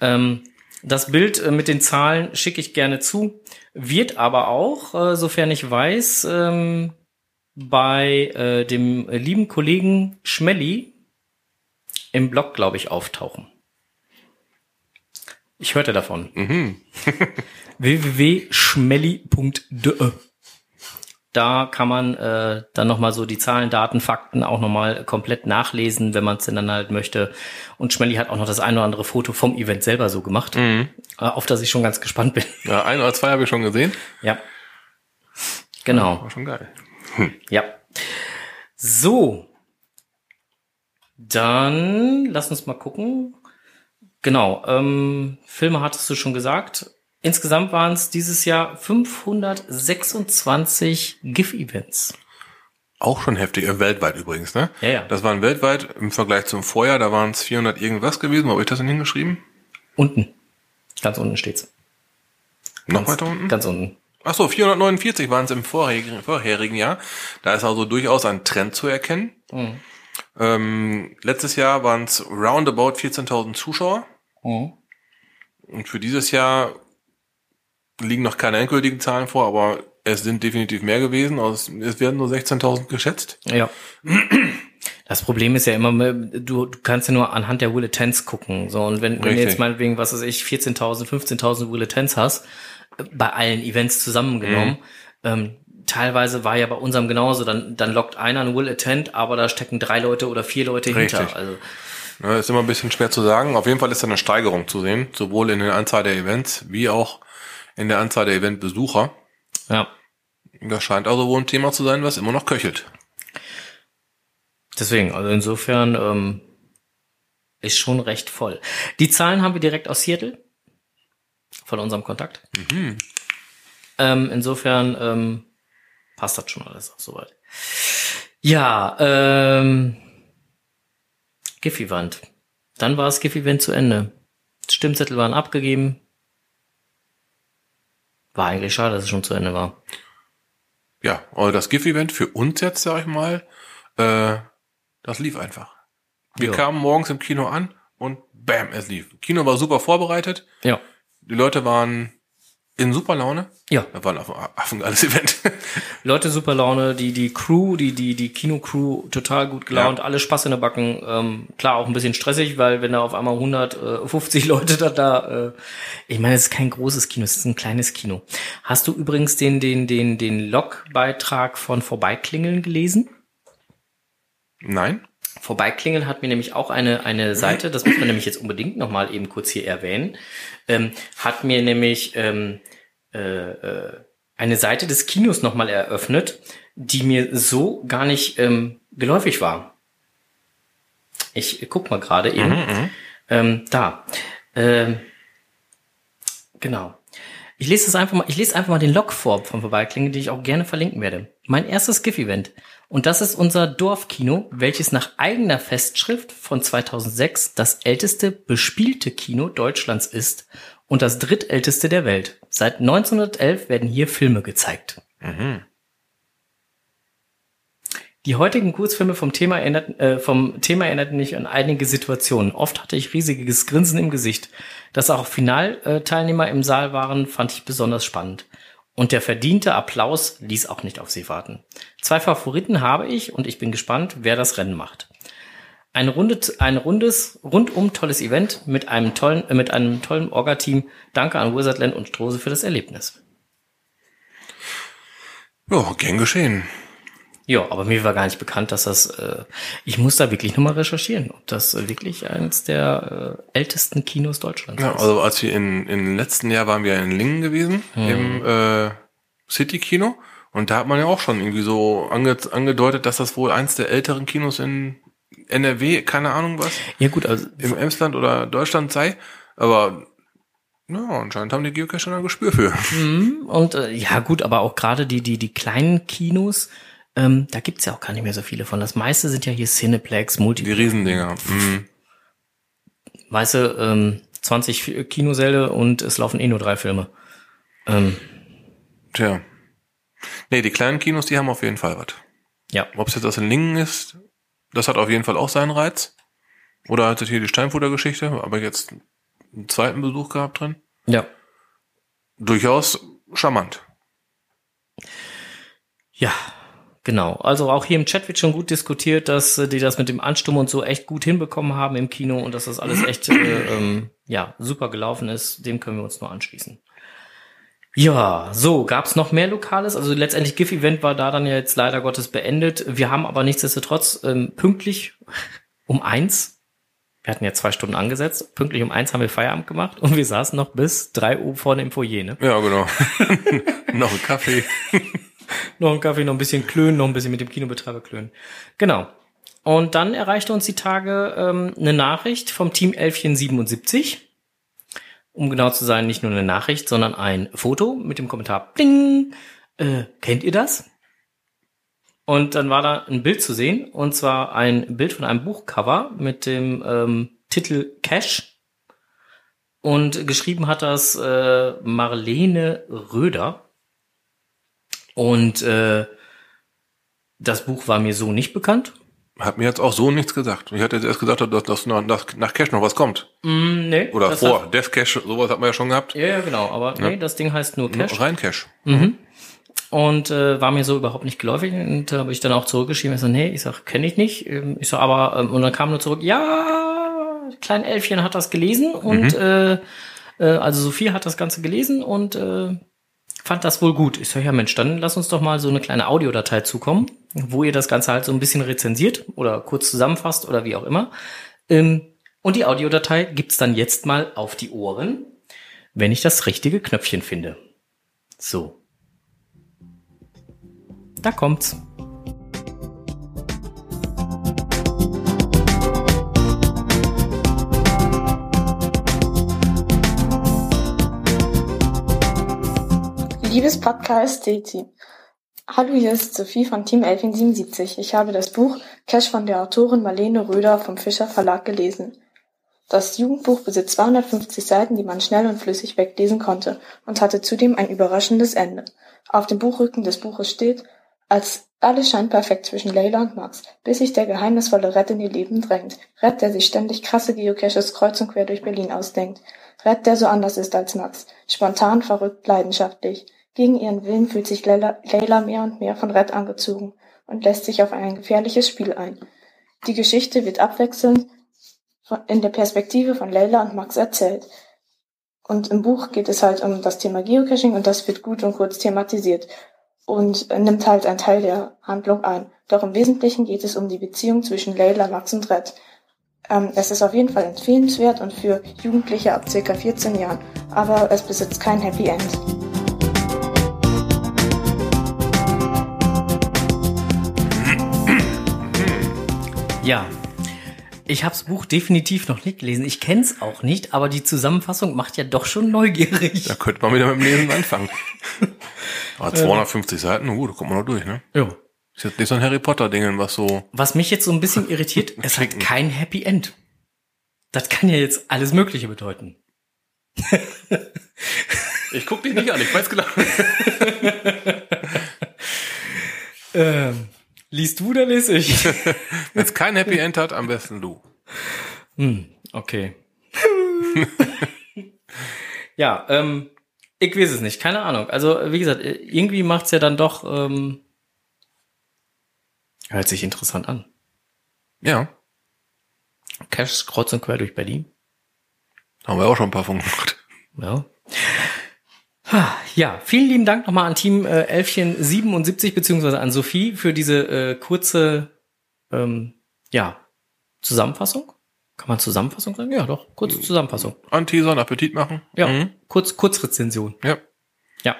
Ähm, das Bild äh, mit den Zahlen schicke ich gerne zu, wird aber auch, äh, sofern ich weiß, ähm, bei äh, dem lieben Kollegen Schmelly im Blog, glaube ich, auftauchen. Ich hörte davon. Mhm. www.schmelly.de Da kann man äh, dann nochmal so die Zahlen, Daten, Fakten auch nochmal komplett nachlesen, wenn man es denn dann halt möchte. Und Schmelly hat auch noch das ein oder andere Foto vom Event selber so gemacht, äh, auf das ich schon ganz gespannt bin. Ja, ein oder zwei habe ich schon gesehen. ja. Genau. War schon geil. Ja. So. Dann lass uns mal gucken. Genau. Ähm, Filme hattest du schon gesagt. Insgesamt waren es dieses Jahr 526 GIF-Events. Auch schon heftig, äh, weltweit übrigens, ne? Ja, ja. Das waren weltweit im Vergleich zum Vorjahr, da waren es 400 irgendwas gewesen. Wo habe ich das denn hingeschrieben? Unten. Ganz unten steht's. Noch Ganz, weiter unten? Ganz unten. Ach so, 449 waren es im vorherigen, vorherigen Jahr. Da ist also durchaus ein Trend zu erkennen. Mhm. Ähm, letztes Jahr waren es roundabout 14.000 Zuschauer. Mhm. Und für dieses Jahr liegen noch keine endgültigen Zahlen vor, aber es sind definitiv mehr gewesen. Also es werden nur 16.000 geschätzt. Ja. Das Problem ist ja immer, du, du kannst ja nur anhand der Bulletins gucken. So, und wenn, wenn du jetzt meinetwegen, was weiß ich, 14.000, 15.000 Bulletins hast, äh, bei allen Events zusammengenommen, ähm, teilweise war ja bei unserem genauso, dann, dann lockt einer ein Will Attend, aber da stecken drei Leute oder vier Leute Richtig. hinter. Also, Ne, ist immer ein bisschen schwer zu sagen. Auf jeden Fall ist da eine Steigerung zu sehen, sowohl in der Anzahl der Events wie auch in der Anzahl der Eventbesucher. ja. Das scheint also wohl ein Thema zu sein, was immer noch köchelt. Deswegen, also insofern ähm, ist schon recht voll. Die Zahlen haben wir direkt aus Seattle von unserem Kontakt. Ähm, insofern ähm, passt das schon alles auch soweit. Ja, ähm, Giffy-Wand. Dann war das Giffy-Event zu Ende. Stimmzettel waren abgegeben. War eigentlich schade, dass es schon zu Ende war. Ja, aber das GIF-Event für uns jetzt, sag ich mal, äh, das lief einfach. Wir Ja. kamen morgens im Kino an und bam, es lief. Kino war super vorbereitet. Ja. Die Leute waren in super Laune. Ja. Das war ein affen- affengeiles Event. Leute super Laune, die, die Crew, die, die, die Kino-Crew total gut gelaunt, alle Spaß in der Backen. Ähm, klar, auch ein bisschen stressig, weil wenn da auf einmal 150 Leute da, da äh, ich meine, es ist kein großes Kino, es ist ein kleines Kino. Hast du übrigens den, den, den, den Logbeitrag von Vorbeiklingeln gelesen? Nein? Vorbeiklingeln hat mir nämlich auch eine, eine Seite, das muss man nämlich jetzt unbedingt nochmal eben kurz hier erwähnen, ähm, hat mir nämlich ähm, äh, äh, eine Seite des Kinos nochmal eröffnet, die mir so gar nicht ähm, geläufig war. Ich guck mal gerade eben. Ähm, da. Ähm, genau. Ich lese das einfach mal, ich lese einfach mal den Log vor vom Vorbeiklingen, den ich auch gerne verlinken werde. Mein erstes GIF-Event. Und das ist unser Dorfkino, welches nach eigener Festschrift von 2006 das älteste bespielte Kino Deutschlands ist und das drittälteste der Welt. Seit 1911 werden hier Filme gezeigt. Die heutigen Kurzfilme vom Thema, erinnerten, äh, vom Thema erinnerten mich an einige Situationen. Oft hatte ich riesiges Grinsen im Gesicht. Dass auch Finalteilnehmer im Saal waren, fand ich besonders spannend. Und der verdiente Applaus ließ auch nicht auf sie warten. Zwei Favoriten habe ich und ich bin gespannt, wer das Rennen macht. Ein, runde, ein rundes, rundum tolles Event mit einem tollen, äh, mit einem tollen Orga-Team. Danke an Wizardland und Strose für das Erlebnis. Ja, gern geschehen. Ja, aber mir war gar nicht bekannt, dass das, äh, ich muss da wirklich nochmal recherchieren, ob das äh, wirklich eines der äh, ältesten Kinos Deutschlands Ja, ist. also als wir in, im letzten Jahr waren wir in Lingen gewesen, im äh, City-Kino. Und da hat man ja auch schon irgendwie so ange angedeutet, dass das wohl eins der älteren Kinos in NRW, keine Ahnung was, Ja gut, also im Emsland oder Deutschland sei. Aber ja, anscheinend haben die Geocacher ein Gespür für. und äh, ja gut, aber auch gerade die die die kleinen Kinos, ähm, da gibt's ja auch gar nicht mehr so viele von. Das meiste sind ja hier Cineplex, Multi, Die Riesendinger. Mhm. weißt du, ähm, 20 Kinosäle und es laufen eh nur drei Filme. Ähm, Tja. Nee, die kleinen Kinos, die haben auf jeden Fall was. ja, Ob es jetzt das in Lingen ist, das hat auf jeden Fall auch seinen Reiz. Oder hattet hier die Steinfutter-Geschichte, aber jetzt einen zweiten Besuch gehabt drin. ja, Durchaus charmant. Ja, genau. Also auch hier im Chat wird schon gut diskutiert, dass äh, die das mit dem Ansturm und so echt gut hinbekommen haben im Kino und dass das alles echt äh, ähm, ja super gelaufen ist. Dem können wir uns nur anschließen. Ja, so gab's noch mehr Lokales. Also letztendlich GIF Event war da dann ja jetzt leider Gottes beendet. Wir haben aber nichtsdestotrotz ähm, pünktlich um eins. Wir hatten ja zwei Stunden angesetzt. Pünktlich um eins haben wir Feierabend gemacht und wir saßen noch bis drei Uhr vorne im Foyer. Ne? Ja, genau. Noch ein Kaffee. noch einen Kaffee, noch ein bisschen klönen, noch ein bisschen mit dem Kinobetreiber klönen. Genau. Und dann erreichte uns die Tage ähm, eine Nachricht vom Team 1177. Um genau zu sein, nicht nur eine Nachricht, sondern ein Foto mit dem Kommentar Bling. Äh, kennt ihr das? Und dann war da ein Bild zu sehen, und zwar ein Bild von einem Buchcover mit dem ähm, Titel Cash. Und geschrieben hat das äh, Marlene Röder. Und äh, das Buch war mir so nicht bekannt. Hat mir jetzt auch so nichts gesagt. Ich hatte jetzt erst gesagt, dass, dass nach, nach, Cash noch was kommt. Mm, nee, Oder vor. Hat, Death Cash, sowas hat man ja schon gehabt. ja, ja, genau. Aber nee, das Ding heißt nur Cash. Rein Cash. Und äh, war mir so überhaupt nicht geläufig. Und da habe ich dann auch zurückgeschrieben. Ich so, nee, ich sag, kenne ich nicht. Ähm, Ich so, aber, ähm, und dann kam nur zurück, ja, klein Elfchen hat das gelesen. Und äh, äh, also Sophie hat das Ganze gelesen und äh, fand das wohl gut. Ich so, ja Mensch, dann lass uns doch mal so eine kleine Audiodatei zukommen, wo ihr das Ganze halt so ein bisschen rezensiert oder kurz zusammenfasst oder wie auch immer. Ähm, und die Audiodatei gibt's dann jetzt mal auf die Ohren, wenn ich das richtige Knöpfchen finde. So. Da kommt's. Liebes Podcast-Team, Hallo, hier ist Sophie von Team Elfin 77. Ich habe das Buch Cash von der Autorin Marlene Röder vom Fischer Verlag gelesen. Das Jugendbuch besitzt 250 Seiten, die man schnell und flüssig weglesen konnte und hatte zudem ein überraschendes Ende. Auf dem Buchrücken des Buches steht, als alles scheint perfekt zwischen Layla und Max, bis sich der geheimnisvolle Red in ihr Leben drängt. Red, der sich ständig krasse Geocaches kreuz und quer durch Berlin ausdenkt. Red, der so anders ist als Max. Spontan, verrückt, leidenschaftlich. Gegen ihren Willen fühlt sich Layla, mehr und mehr von Red angezogen und lässt sich auf ein gefährliches Spiel ein. Die Geschichte wird abwechselnd in der Perspektive von Layla und Max erzählt. Und im Buch geht es halt um das Thema Geocaching und das wird gut und kurz thematisiert und nimmt halt einen Teil der Handlung ein. Doch im Wesentlichen geht es um die Beziehung zwischen Layla, Max und Red. Ähm, es ist auf jeden Fall empfehlenswert und für Jugendliche ab ca. 14 Jahren, aber es besitzt kein Happy End. Ja, ich habe das Buch definitiv noch nicht gelesen. Ich kenne es auch nicht, aber die Zusammenfassung macht ja doch schon neugierig. Da könnte man wieder mit dem Lesen anfangen. Aber 250 Seiten, uh, da kommt man noch durch, ne? Ja. Ist jetzt nicht so ein Harry Potter-Ding, was so. Was mich jetzt so ein bisschen irritiert, es hat kein Happy End. Das kann ja jetzt alles Mögliche bedeuten. Ich guck dich nicht an, ich weiß genau. Ähm, liest du oder lese ich? Wenn es kein Happy End hat, am besten du. Hm, okay. ja, ähm, ich weiß es nicht, keine Ahnung. Also, wie gesagt, irgendwie macht's ja dann doch, ähm, hört sich interessant an. Ja, Cash kreuz und quer durch Berlin. haben wir auch schon ein paar von gemacht. Ja. Ja, vielen lieben Dank nochmal an Team äh, Elfchen 77 beziehungsweise an Sophie für diese äh, kurze ähm, ja, Zusammenfassung. Kann man Zusammenfassung sagen? Ja, doch, kurze Zusammenfassung. Anteasern, Appetit machen. Ja, Mhm. kurz, Kurzrezension. Ja. Ja.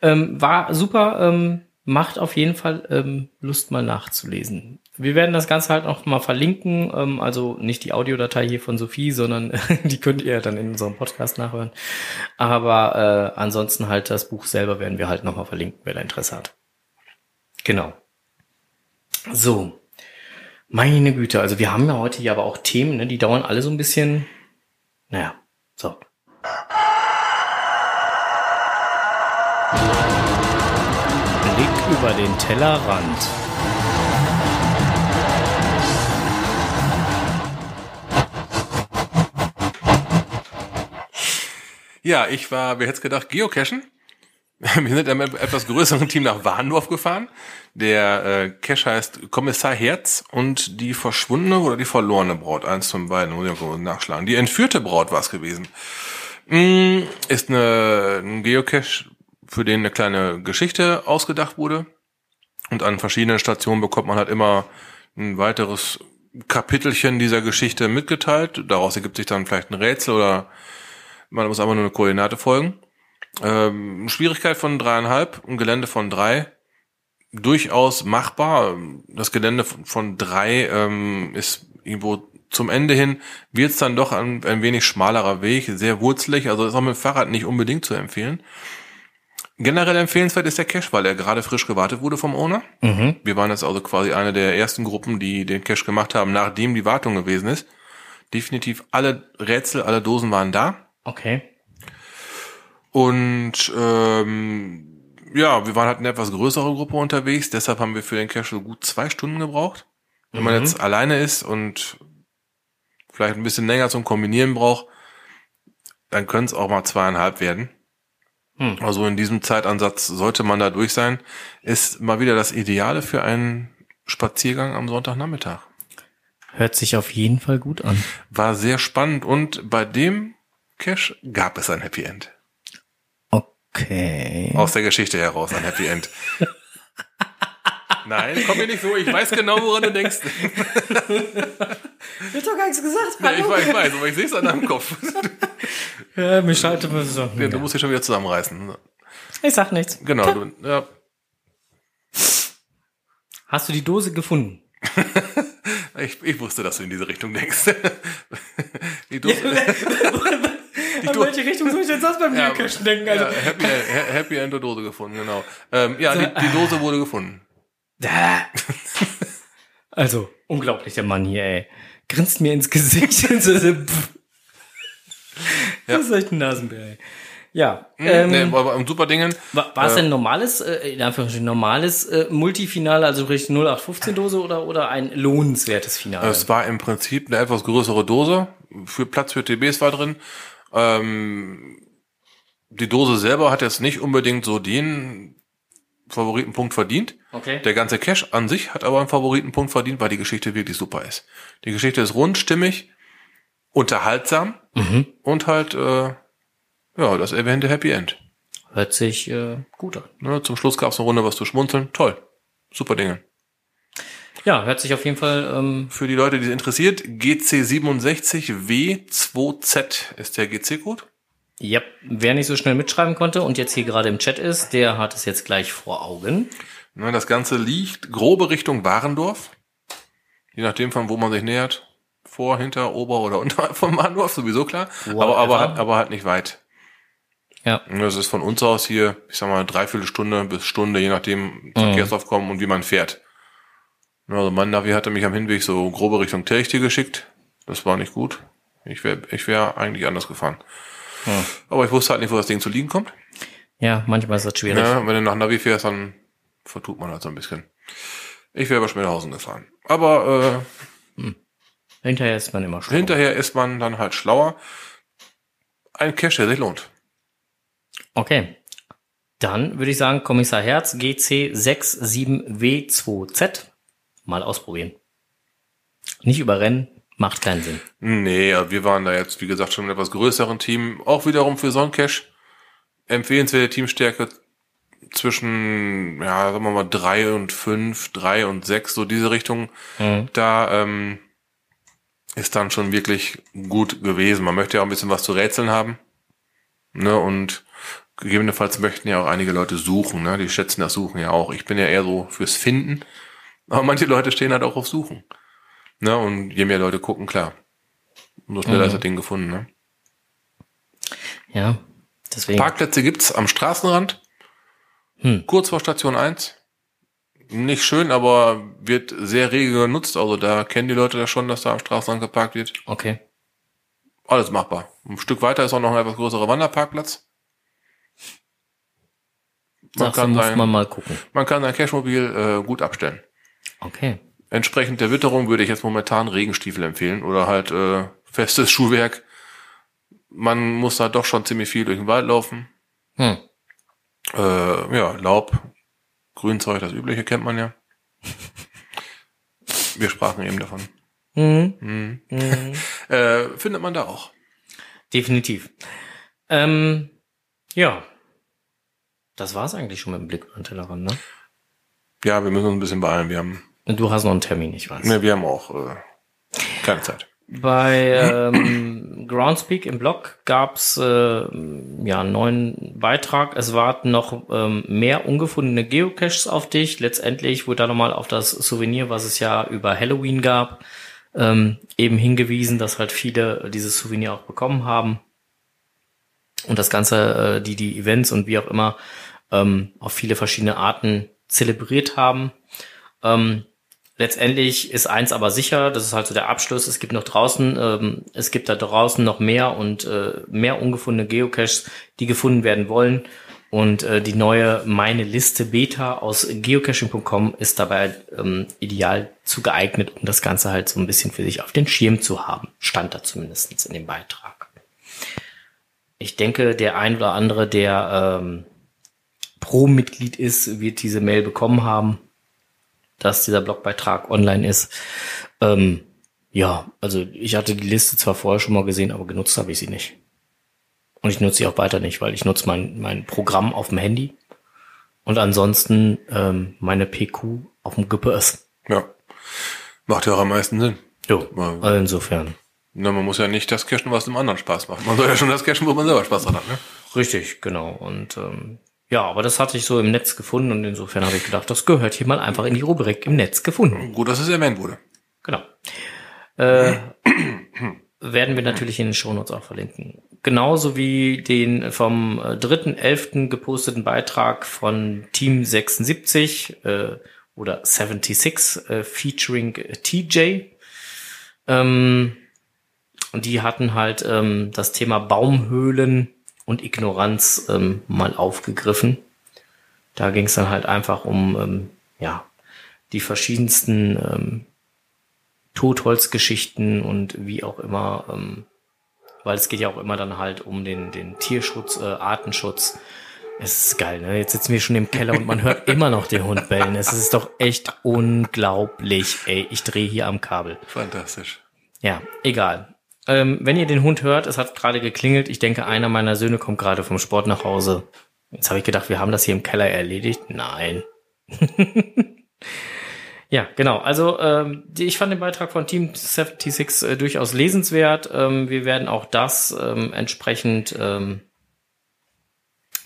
Ähm, war super, ähm, macht auf jeden Fall ähm, Lust mal nachzulesen. Wir werden das Ganze halt noch mal verlinken, ähm, also nicht die Audiodatei hier von Sophie, sondern die könnt ihr dann in unserem Podcast nachhören. Aber äh, ansonsten halt das Buch selber werden wir halt noch mal verlinken, wer da Interesse hat. Genau. So. Meine Güte, also wir haben ja heute hier aber auch Themen, ne, die dauern alle so ein bisschen, naja, so. Blick über den Tellerrand. Ja, ich war, wer hätte gedacht, Geocachen. Wir sind mit einem etwas größeren Team nach Warndorf gefahren. Der äh, Cache heißt Kommissar Herz und die verschwundene oder die verlorene Braut. Eins von beiden, muss ich mal nachschlagen. Die entführte Braut war es gewesen. Mm, Ist eine, ein Geocache, für den eine kleine Geschichte ausgedacht wurde. Und an verschiedenen Stationen bekommt man halt immer ein weiteres Kapitelchen dieser Geschichte mitgeteilt. Daraus ergibt sich dann vielleicht ein Rätsel oder man muss aber nur eine Koordinate folgen. Ähm, Schwierigkeit von dreieinhalb, ein Gelände von drei. Durchaus machbar. Das Gelände von, drei ähm, ist irgendwo zum Ende hin, wird es dann doch ein, ein wenig schmalerer Weg, sehr wurzelig, also ist auch mit dem Fahrrad nicht unbedingt zu empfehlen. Generell empfehlenswert ist der Cache, weil er gerade frisch gewartet wurde vom Owner. Mhm. Wir waren jetzt also quasi eine der ersten Gruppen, die den Cache gemacht haben, nachdem die Wartung gewesen ist. Definitiv alle Rätsel, alle Dosen waren da. Okay. Und ähm, ja, wir waren halt eine etwas größere Gruppe unterwegs, deshalb haben wir für den Cache so gut zwei Stunden gebraucht. Wenn man Mhm. jetzt alleine ist und vielleicht ein bisschen länger zum Kombinieren braucht, dann können es auch mal zweieinhalb werden. Hm. Also in diesem Zeitansatz sollte man da durch sein. Ist mal wieder das Ideale für einen Spaziergang am Sonntagnachmittag. Hört sich auf jeden Fall gut an. War sehr spannend und bei dem Cache gab es ein Happy End. Okay. Aus der Geschichte heraus ein Happy End. Nein, komm mir nicht so. Ich weiß genau, woran du denkst. Ich hab doch gar nichts gesagt. Nee, ich, weiß, ich weiß, aber ich sehe es an deinem Kopf. Ja, mich schalte so. Ja, Du musst dich schon wieder zusammenreißen. Ich sag nichts. Genau. Du, ja. Hast du die Dose gefunden? ich, ich wusste, dass du in diese Richtung denkst. Die Dose, An Do- welche Richtung soll ich jetzt das beim Geocachen denken? Also, Happy, End- Happy End der Dose gefunden, genau. Ähm, ja, die, die Dose wurde gefunden. Also, unglaublich, der Mann hier, ey. Grinst mir ins Gesicht. das ist echt ein Nasenbär, ey. Ja. Ähm, nee, aber im super Dingen. war, war es denn ein normales, äh, in Anführungsstrichen normales äh, Multifinale, also richtig 0815-Dose oder, oder ein lohnenswertes Finale? Es war im Prinzip eine etwas größere Dose. Für Platz für TBs war drin. Ähm, die Dose selber hat jetzt nicht unbedingt so den Favoritenpunkt verdient. okay. Der ganze Cache an sich hat aber einen Favoritenpunkt verdient, weil die Geschichte wirklich super ist. Die Geschichte ist rund, stimmig, unterhaltsam Mhm. und halt äh, ja das erwähnte Happy End. Hört sich äh, gut an. Ne, zum Schluss gab es eine Runde was zu schmunzeln. Toll. Super Dinge. Ja, hört sich auf jeden Fall, ähm, Für die Leute, die es interessiert, GC67W2Z ist der GC-Code. ja, wer nicht so schnell mitschreiben konnte und jetzt hier gerade im Chat ist, der hat es jetzt gleich vor Augen. Das Ganze liegt grobe Richtung Warendorf. Je nachdem, von wo man sich nähert. Vor, hinter, ober oder unterhalb von Warendorf, sowieso klar. Aber, aber, halt- aber halt nicht weit. Ja. Das ist von uns aus hier, ich sag mal, dreiviertel Stunde bis Stunde, je nachdem Verkehrsaufkommen und wie man fährt. Also mein Navi hatte mich am Hinweg so grobe Richtung Telchtier geschickt. Das war nicht gut. Ich wäre ich wär eigentlich anders gefahren. Hm. Aber ich wusste halt nicht, wo das Ding zu liegen kommt. Ja, manchmal ist das schwierig. Ja, wenn du nach Navi fährst, dann vertut man halt so ein bisschen. Ich wäre über Schmidhausen gefahren. Aber Hinterher ist man immer äh, schlau. hinterher ist man dann halt schlauer. Ein Cash, der sich lohnt. Okay. Dann würde ich sagen, Kommissar Herz GC67W2Z. Mal ausprobieren. Nicht überrennen, macht keinen Sinn. Nee, wir waren da jetzt, wie gesagt, schon mit etwas größeren Team. Auch wiederum für Soncash. Empfehlenswerte Teamstärke zwischen, ja, sagen wir mal, drei und fünf, drei und sechs, so diese Richtung. Mhm. Da ähm, ist dann schon wirklich gut gewesen. Man möchte ja auch ein bisschen was zu rätseln haben. Ne, und gegebenenfalls möchten ja auch einige Leute suchen. Ne? Die schätzen das Suchen ja auch. Ich bin ja eher so fürs Finden. Aber manche Leute stehen halt auch auf Suchen. Ne? Und je mehr Leute gucken, klar. Umso schneller Mhm. ist das Ding gefunden. Ne? Ja, deswegen. Parkplätze gibt's am Straßenrand. Hm. Kurz vor Station 1. Nicht schön, aber wird sehr rege genutzt. Also da kennen die Leute das schon, dass da am Straßenrand geparkt wird. Okay. Alles machbar. Ein Stück weiter ist auch noch ein etwas größerer Wanderparkplatz. Man Sagst kann, muss sein, man mal gucken. man kann sein Cashmobil äh, gut abstellen. Okay. Entsprechend der Witterung würde ich jetzt momentan Regenstiefel empfehlen oder halt äh, festes Schuhwerk. Man muss da doch schon ziemlich viel durch den Wald laufen. Hm. Äh, ja, Laub, Grünzeug, das übliche kennt man ja. Wir sprachen eben davon. Mhm. Mhm. Mhm. Äh, findet man da auch. Definitiv. Ähm, ja. Das war's eigentlich schon mit dem Blick über den Tellerrand, ne? Ja, wir müssen uns ein bisschen beeilen. Wir haben, Du hast noch einen Termin, ich weiß. ne, wir haben auch äh, keine Zeit. Bei ähm, Groundspeak im Blog gab's äh, ja einen neuen Beitrag. Es warten noch ähm, mehr ungefundene Geocaches auf dich. Letztendlich wurde da nochmal auf das Souvenir, was es ja über Halloween gab, ähm, eben hingewiesen, dass halt viele dieses Souvenir auch bekommen haben. Und das Ganze, äh, die die Events und wie auch immer ähm, auf viele verschiedene Arten zelebriert haben. Ähm, letztendlich ist eins aber sicher, das ist halt so der Abschluss, es gibt noch draußen, ähm, es gibt da draußen noch mehr und äh, mehr ungefundene Geocaches, die gefunden werden wollen. Und äh, die neue Meine Liste Beta aus geocaching.com ist dabei ähm, ideal zu geeignet, um das Ganze halt so ein bisschen für sich auf den Schirm zu haben. Stand da zumindestens in dem Beitrag. Ich denke, der ein oder andere, der ähm, Pro-Mitglied ist, wird diese Mail bekommen haben, dass dieser Blogbeitrag online ist. Ähm, ja, also ich hatte die Liste zwar vorher schon mal gesehen, aber genutzt habe ich sie nicht. Und ich nutze sie auch weiter nicht, weil ich nutze mein, mein Programm auf dem Handy und ansonsten ähm, meine PQ auf dem GPS. Ja. Macht ja auch am meisten Sinn. Jo, Ja. also insofern. Na, man muss ja nicht das cashen, was dem anderen Spaß macht. Man soll ja schon das cashen, wo man selber Spaß dran hat. Ne? Richtig, genau. Und ähm, ja, aber das hatte ich so im Netz gefunden und insofern habe ich gedacht, das gehört hier mal einfach in die Rubrik im Netz gefunden. Gut, dass es erwähnt wurde. Genau. Äh, werden wir natürlich in den Shownotes auch verlinken. genauso wie den vom äh, 3.11. geposteten Beitrag von Team 76 äh, oder 76 äh, featuring TJ. Ähm, und die hatten halt ähm, das Thema Baumhöhlen und Ignoranz ähm, mal aufgegriffen. Da ging es dann halt einfach um ähm, ja die verschiedensten ähm, Totholzgeschichten und wie auch immer, ähm, weil es geht ja auch immer dann halt um den, den Tierschutz, äh, Artenschutz. Es ist geil, ne? Jetzt sitzen wir schon im Keller und man hört immer noch den Hund bellen. Es ist doch echt unglaublich, ey. Ich drehe hier am Kabel. Fantastisch. Ja, egal. Ähm, wenn ihr den Hund hört, es hat gerade geklingelt. Ich denke, einer meiner Söhne kommt gerade vom Sport nach Hause. Jetzt habe ich gedacht, wir haben das hier im Keller erledigt. Nein. Ja, genau. Also ähm, ich fand den Beitrag von Team 76 äh, durchaus lesenswert. Ähm, wir werden auch das ähm, entsprechend ähm,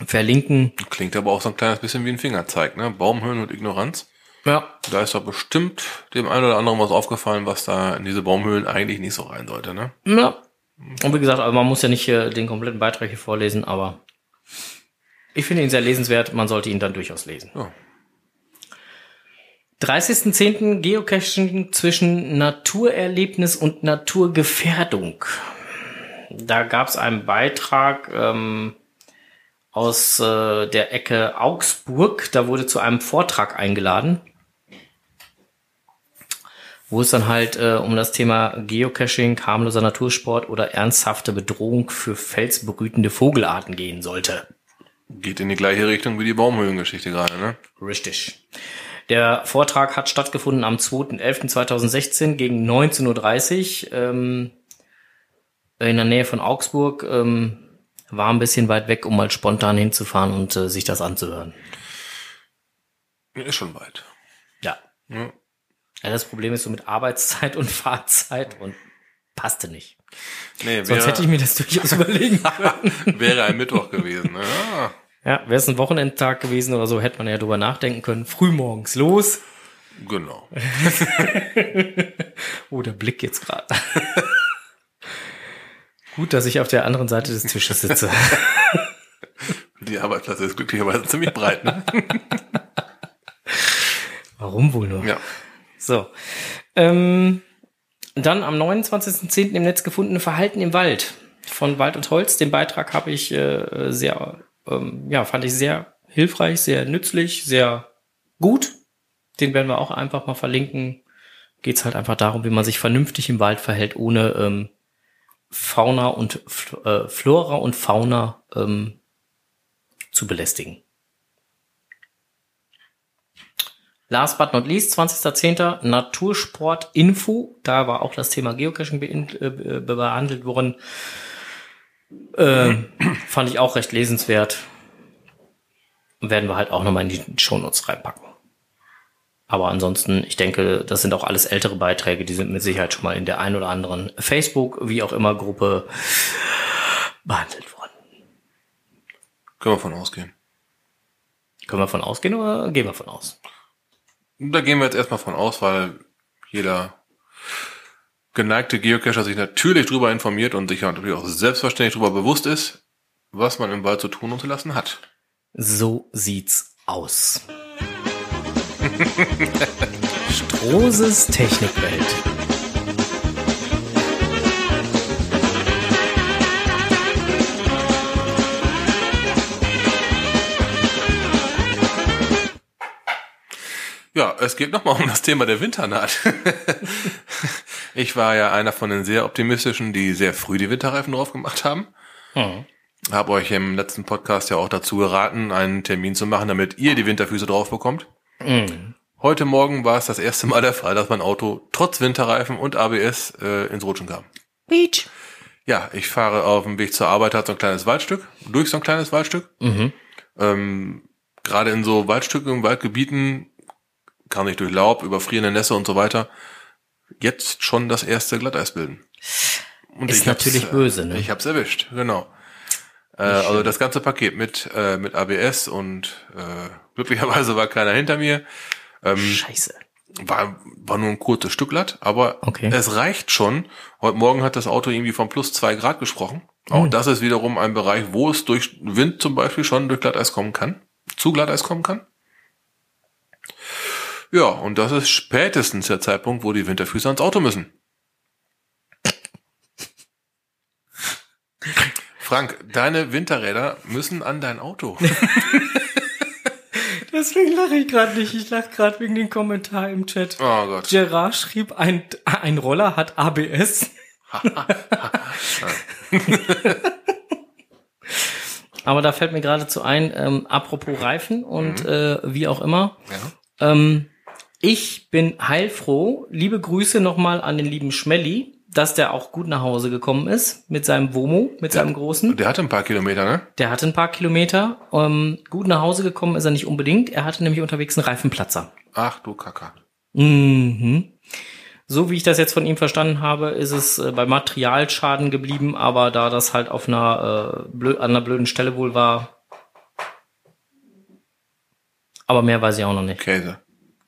verlinken. Klingt aber auch so ein kleines bisschen wie ein Fingerzeig, ne? Baumhöhlen und Ignoranz. Ja. Da ist doch bestimmt dem einen oder anderen was aufgefallen, was da in diese Baumhöhlen eigentlich nicht so rein sollte, ne? Ja. Und wie gesagt, also man muss ja nicht äh, den kompletten Beitrag hier vorlesen, aber ich finde ihn sehr lesenswert. Man sollte ihn dann durchaus lesen. Ja. 30.10. Geocaching zwischen Naturerlebnis und Naturgefährdung. Da gab es einen Beitrag ähm, aus äh, der Ecke Augsburg. Da wurde zu einem Vortrag eingeladen, wo es dann halt äh, um das Thema Geocaching, harmloser Natursport oder ernsthafte Bedrohung für felsbrütende Vogelarten gehen sollte. Geht in die gleiche Richtung wie die Baumhöhlengeschichte gerade, ne? Richtig. Der Vortrag hat stattgefunden am 2.11.2016 gegen 19.30 Uhr ähm, in der Nähe von Augsburg. Ähm, war ein bisschen weit weg, um mal spontan hinzufahren und äh, sich das anzuhören. Ist schon weit. Ja. Ja. Ja. Das Problem ist so mit Arbeitszeit und Fahrzeit und passte nicht. Nee, Sonst wäre, hätte ich mir das durchaus überlegen können. wäre ein Mittwoch gewesen. Ne? Ja. Ja, wäre es ein Wochenendtag gewesen oder so, hätte man ja drüber nachdenken können. Frühmorgens los. Genau. Oh, der Blick jetzt gerade. Gut, dass ich auf der anderen Seite des Tisches sitze. Die Arbeitsplatz ist glücklicherweise ziemlich breit, ne? Warum wohl nur? Ja. So. Ähm, dann am 29.10. im Netz gefundene Verhalten im Wald von Wald und Holz. Den Beitrag habe ich äh, sehr, ähm, ja, fand ich sehr hilfreich, sehr nützlich, sehr gut. Den werden wir auch einfach mal verlinken. Geht es halt einfach darum, wie man sich vernünftig im Wald verhält, ohne ähm, Fauna und äh, Flora und Fauna ähm, zu belästigen. Last but not least, 20.10. Natursport-Info. Da war auch das Thema Geocaching bein- äh, be- behandelt worden. Ähm, fand ich auch recht lesenswert. Werden wir halt auch nochmal in die Shownotes reinpacken. Aber ansonsten, ich denke, das sind auch alles ältere Beiträge, die sind mit Sicherheit schon mal in der ein oder anderen Facebook, wie auch immer, Gruppe behandelt worden. Können wir von ausgehen. Können wir von ausgehen oder gehen wir von aus? Da gehen wir jetzt erstmal von aus, weil jeder geneigte Geocacher sich natürlich darüber informiert und sich natürlich auch selbstverständlich darüber bewusst ist, was man im Wald zu tun und zu lassen hat. So sieht's aus. Strohses Technikwelt. Ja, es geht nochmal um das Thema der Winternaht. ich war ja einer von den sehr optimistischen, die sehr früh die Winterreifen drauf gemacht haben. Hm. Habe euch im letzten Podcast ja auch dazu geraten, einen Termin zu machen, damit ihr die Winterfüße drauf bekommt. Mhm. Heute Morgen war es das erste Mal der Fall, dass mein Auto trotz Winterreifen und ABS äh, ins Rutschen kam. Beach. Ja, ich fahre auf dem Weg zur Arbeit, hat so ein kleines Waldstück, durch so ein kleines Waldstück. Mhm. Ähm, Gerade in so Waldstücken, Waldgebieten kann ich durch Laub, überfrierende Nässe und so weiter jetzt schon das erste Glatteis bilden. Und Ist natürlich böse, ne? Ich hab's erwischt, genau. Äh, also das ganze Paket mit äh, mit ABS und äh, glücklicherweise war keiner hinter mir. Ähm, Scheiße. war, war nur ein kurzes Stück glatt, aber Okay. es reicht schon. Heute Morgen hat das Auto irgendwie von plus zwei Grad gesprochen. Auch das ist wiederum ein Bereich, wo es durch Wind zum Beispiel schon durch Glatteis kommen kann, zu Glatteis kommen kann. Ja, und das ist spätestens der Zeitpunkt, wo die Winterfüße ans Auto müssen. Frank, deine Winterräder müssen an dein Auto. Deswegen lache ich gerade nicht. Ich lache gerade wegen dem Kommentar im Chat. Oh Gott. Gerard schrieb, ein, ein Roller hat ABS. Aber da fällt mir geradezu ein, ähm, apropos Reifen und äh, wie auch immer. Ja. Ähm, ich bin heilfroh. Liebe Grüße nochmal an den lieben Schmelly, dass der auch gut nach Hause gekommen ist mit seinem Womo, mit seinem großen. Der hatte ein paar Kilometer, ne? Der hatte ein paar Kilometer. Ähm, gut nach Hause gekommen ist er nicht unbedingt. Er hatte nämlich unterwegs einen Reifenplatzer. Ach du Kacker. Mhm. So wie ich das jetzt von ihm verstanden habe, ist es äh, bei Materialschaden geblieben, aber da das halt auf einer, äh, blö an einer blöden Stelle wohl war. Aber mehr weiß ich auch noch nicht. Käse.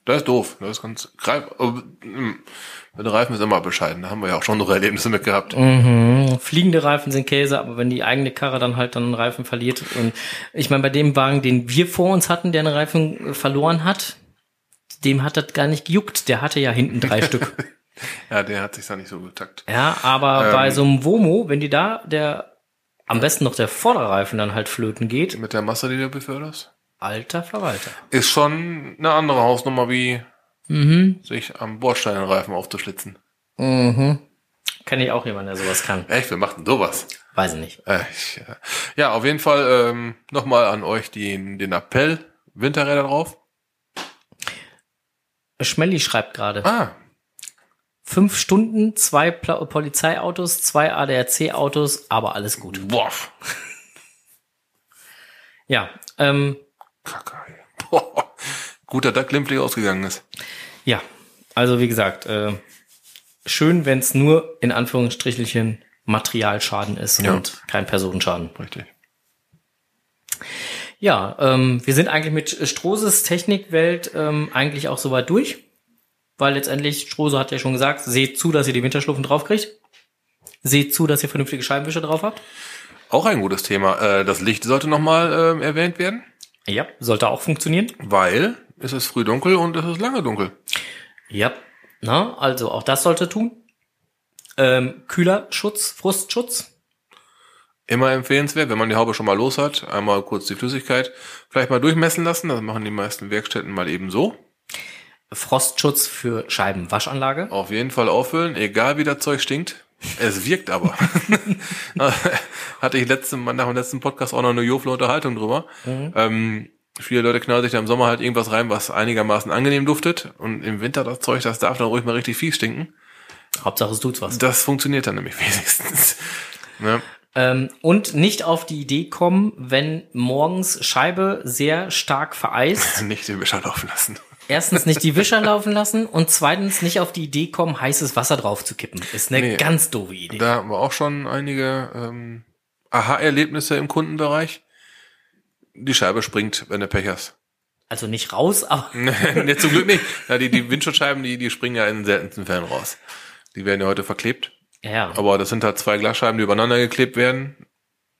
Das ist doof. Das ist ganz greif. Bei den Reifen ist immer bescheiden. Da haben wir ja auch schon noch Erlebnisse mit gehabt. Mhm. Fliegende Reifen sind Käse, aber wenn die eigene Karre dann halt dann einen Reifen verliert und ich meine, bei dem Wagen, den wir vor uns hatten, der einen Reifen äh, verloren hat, dem hat das gar nicht gejuckt. Der hatte ja hinten drei Stück. Ja, der hat sich da nicht so getackt. Ja, aber Ähm. bei so einem Womo, wenn die da der am besten noch der Vorderreifen dann halt flöten geht, Mit der Masse, die du beförderst. Alter Verwalter. Ist schon eine andere Hausnummer, wie Mhm. sich am Bordstein den Reifen aufzuschlitzen. Mhm. Kenne ich auch jemanden, der sowas kann. Echt, wer macht denn sowas? Weiß ich nicht. Äh, ich, äh, ja, auf jeden Fall ähm, nochmal an euch den, den Appell. Winterräder drauf. Schmelly schreibt gerade. Ah, Fünf Stunden, zwei Pla Polizeiautos, zwei ADAC-Autos, aber alles gut. boah, Ja, ähm, Kacke. Boah, gut, dass das glimpflich ausgegangen ist. ja. Also wie gesagt, äh, schön, wenn es nur in Anführungsstrichelchen Materialschaden ist Ja. und kein Personenschaden. Richtig. Ja, ähm, wir sind eigentlich mit Strohses Technikwelt ähm, eigentlich auch soweit durch, weil letztendlich, Strose hat ja schon gesagt, seht zu, dass ihr die Winterschlupfen draufkriegt. Seht zu, dass ihr vernünftige Scheibenwischer drauf habt. Auch ein gutes Thema. Äh, das Licht sollte nochmal ähm, erwähnt werden, Ja, sollte auch funktionieren. weil es ist früh dunkel und es ist lange dunkel. Ja, na, also auch das sollte tun. Ähm, Kühlerschutz, Frustschutz. Immer empfehlenswert, wenn man die Haube schon mal los hat, einmal kurz die Flüssigkeit vielleicht mal durchmessen lassen. Das machen die meisten Werkstätten mal eben so. Frostschutz für Scheibenwaschanlage. Auf jeden Fall auffüllen, egal wie das Zeug stinkt. Es wirkt aber. Hatte ich letzte, nach dem letzten Podcast auch noch eine Jofle Unterhaltung drüber. Ähm, viele Leute knallen sich da im Sommer halt irgendwas rein, was einigermaßen angenehm duftet. Und im Winter das Zeug, das darf dann ruhig mal richtig fies stinken. Hauptsache es tut was. Das funktioniert dann nämlich wenigstens. Ne? Ähm, und nicht auf die Idee kommen, wenn morgens Scheibe sehr stark vereist. Nicht den Wischer laufen lassen. Erstens nicht die Wischer laufen lassen und zweitens nicht auf die Idee kommen, heißes Wasser drauf zu kippen. Ist eine Nee. ganz doofe Idee. Da haben wir auch schon einige ähm, Aha-Erlebnisse im Kundenbereich. Die Scheibe springt, wenn du Pech hast. Also nicht raus, aber nee, zum Glück nicht. Ja, die, die Windschutzscheiben, die, die springen ja in den seltensten Fällen raus. Die werden ja heute verklebt. ja. Aber das sind halt zwei Glasscheiben, die übereinander geklebt werden,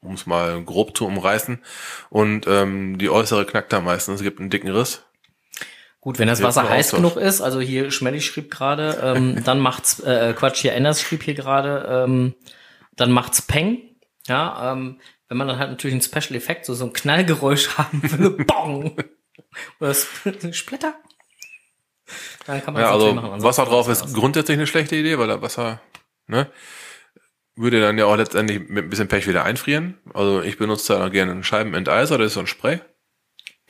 um es mal grob zu umreißen. Und ähm, die äußere knackt da meistens. Es gibt einen dicken Riss. Gut, wenn das Wasser heiß genug ist, also hier Schmelly schrieb gerade, ähm, dann macht's, äh, Quatsch, hier Enders schrieb hier gerade, ähm, dann macht's Peng. Ja, ähm, wenn man dann halt natürlich einen Special Effekt, so, so ein Knallgeräusch haben will, Bong! Oder Sp- Splitter. Dann kann man Ja, das also machen. Wasser drauf ist grundsätzlich eine schlechte Idee, weil das Wasser, ne, würde dann ja auch letztendlich mit ein bisschen Pech wieder einfrieren. Also ich benutze da gerne einen Scheibenenteiser, das ist so ein Spray.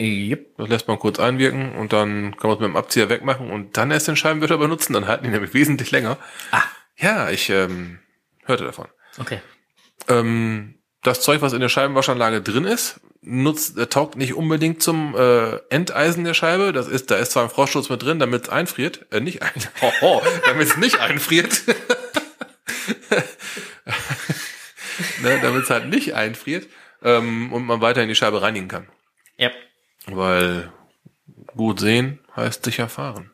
Yep. Das lässt man kurz einwirken und dann kann man es mit dem Abzieher wegmachen und dann erst den Scheibenwischer benutzen, dann halten die nämlich wesentlich länger. Ah, Ja, ich ähm, hörte davon. okay. Ähm, das Zeug, was in der Scheibenwaschanlage drin ist, nutzt, äh, taugt nicht unbedingt zum äh, Enteisen der Scheibe. Das ist, da ist zwar ein Frostschutz mit drin, damit es einfriert, äh, nicht ein, hoho, damit es nicht einfriert. ne, damit es halt nicht einfriert ähm, und man weiterhin die Scheibe reinigen kann. Yep. Weil gut sehen heißt sicher fahren.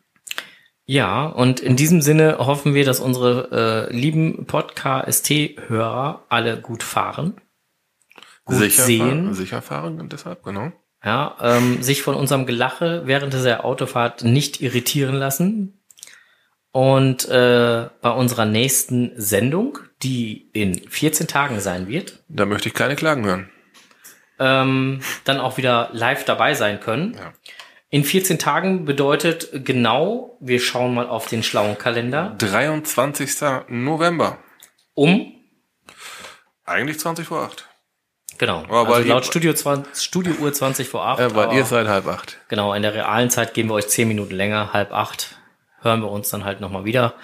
Ja, und in diesem Sinne hoffen wir, dass unsere äh, lieben Podcast-Hörer alle gut fahren, gut sicher sehen, Fahren, sicher fahren und deshalb, genau. ja, ähm, sich von unserem Gelache während dieser Autofahrt nicht irritieren lassen. Und äh, bei unserer nächsten Sendung, die in 14 Tagen sein wird, Da möchte ich keine Klagen hören. Ähm, dann auch wieder live dabei sein können. Ja. In 14 Tagen bedeutet genau, wir schauen mal auf den schlauen Kalender, 23. November. um, Eigentlich 20 vor 8. genau, Aber also laut Studio, 20, Studio Uhr 20 vor 8. Äh, weil ihr seid halb acht. genau, in der realen Zeit geben wir euch 10 Minuten länger, halb acht, hören wir uns dann halt nochmal wieder.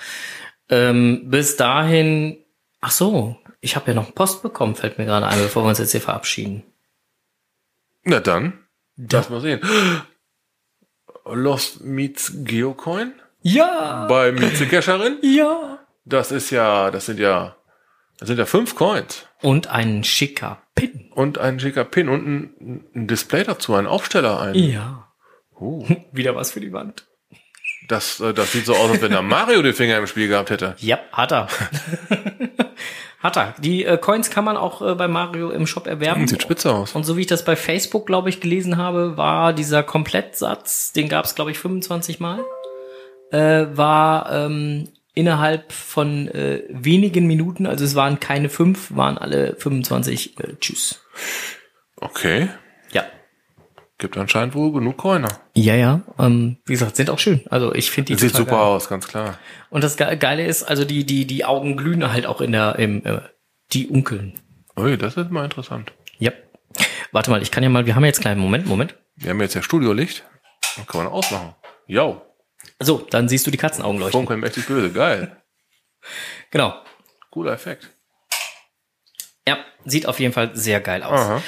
Ähm, bis dahin, ach so, ich habe ja noch Post bekommen, fällt mir gerade ein, bevor wir uns jetzt hier verabschieden. Na dann, Da- lass mal sehen. Lost Meets Geocoin Ja, bei Mietzecacherin. ja. Das ist ja, das sind ja, das sind ja fünf Coins. Und ein schicker Pin. Und ein schicker Pin und ein, ein Display dazu, ein Aufsteller ein. Ja. Oh, Wieder was für die Wand. das, äh, das sieht so aus, als wenn da Mario den Finger im Spiel gehabt hätte. Ja, hat er. Hat er. Die äh, Coins kann man auch äh, bei Mario im Shop erwerben. Sieht spitze aus. Und so wie ich das bei Facebook, glaube ich, gelesen habe, war dieser Komplettsatz, den gab es, glaube ich, 25 Mal, äh, war ähm, innerhalb von äh, wenigen Minuten, also es waren keine fünf, waren alle 25. Äh, tschüss. Okay. Gibt anscheinend wohl genug Coiner. Ja, ja. Ähm, wie gesagt, sind auch schön. Also ich finde die Sieht super geil. aus, ganz klar. Und das Ge- Geile ist, also die, die, die Augen glühen halt auch in der, im, äh, die Unkeln. Ui, das ist mal interessant. Ja. Warte mal, ich kann ja mal, wir haben jetzt einen kleinen Moment, Moment. Wir haben jetzt ja Studiolicht. Dann kann man ausmachen. Jo, So, dann siehst du die Katzenaugen leuchten. funkeln mächtig böse. Geil. Genau. Cooler Effekt. Ja, sieht auf jeden Fall sehr geil aus. Aha.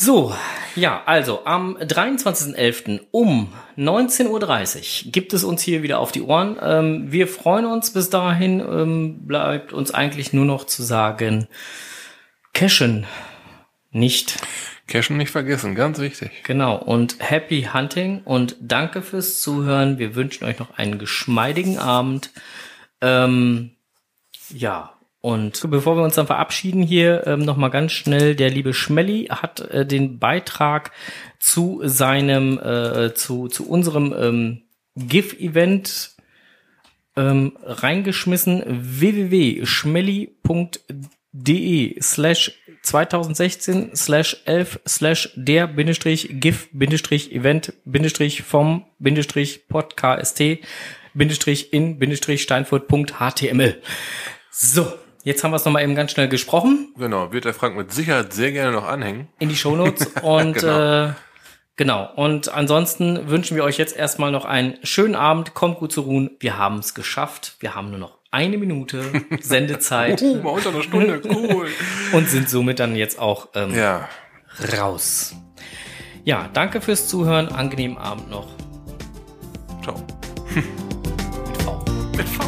So, ja, also am 23.11. um 19.30 Uhr gibt es uns hier wieder auf die Ohren. Ähm, wir freuen uns bis dahin. Ähm, bleibt uns eigentlich nur noch zu sagen, cashen nicht. Cashen nicht vergessen, ganz wichtig. Genau, und happy hunting und danke fürs Zuhören. Wir wünschen euch noch einen geschmeidigen Abend. Ähm, ja, und bevor wir uns dann verabschieden hier, ähm, nochmal ganz schnell, der liebe Schmelly hat äh, den Beitrag zu seinem, äh, zu, zu unserem ähm, GIF-Event ähm, reingeschmissen www.schmelly.de slash 2016 slash 11 slash der Bindestrich GIF Bindestrich Event Bindestrich vom Bindestrich Podcast Bindestrich in Bindestrich Steinfurt.html. So, jetzt haben wir es nochmal eben ganz schnell gesprochen Genau, wird der Frank mit Sicherheit sehr gerne noch anhängen. in die Shownotes und Genau. äh, genau. Und ansonsten wünschen wir euch jetzt erstmal noch einen schönen Abend. Kommt gut zu ruhen. Wir haben es geschafft. Wir haben nur noch eine Minute Sendezeit Uh, mal unter einer Stunde, cool. und sind somit dann jetzt auch ähm, ja, raus. Ja, danke fürs Zuhören. Angenehmen Abend noch. ciao. Mit V. Mit V.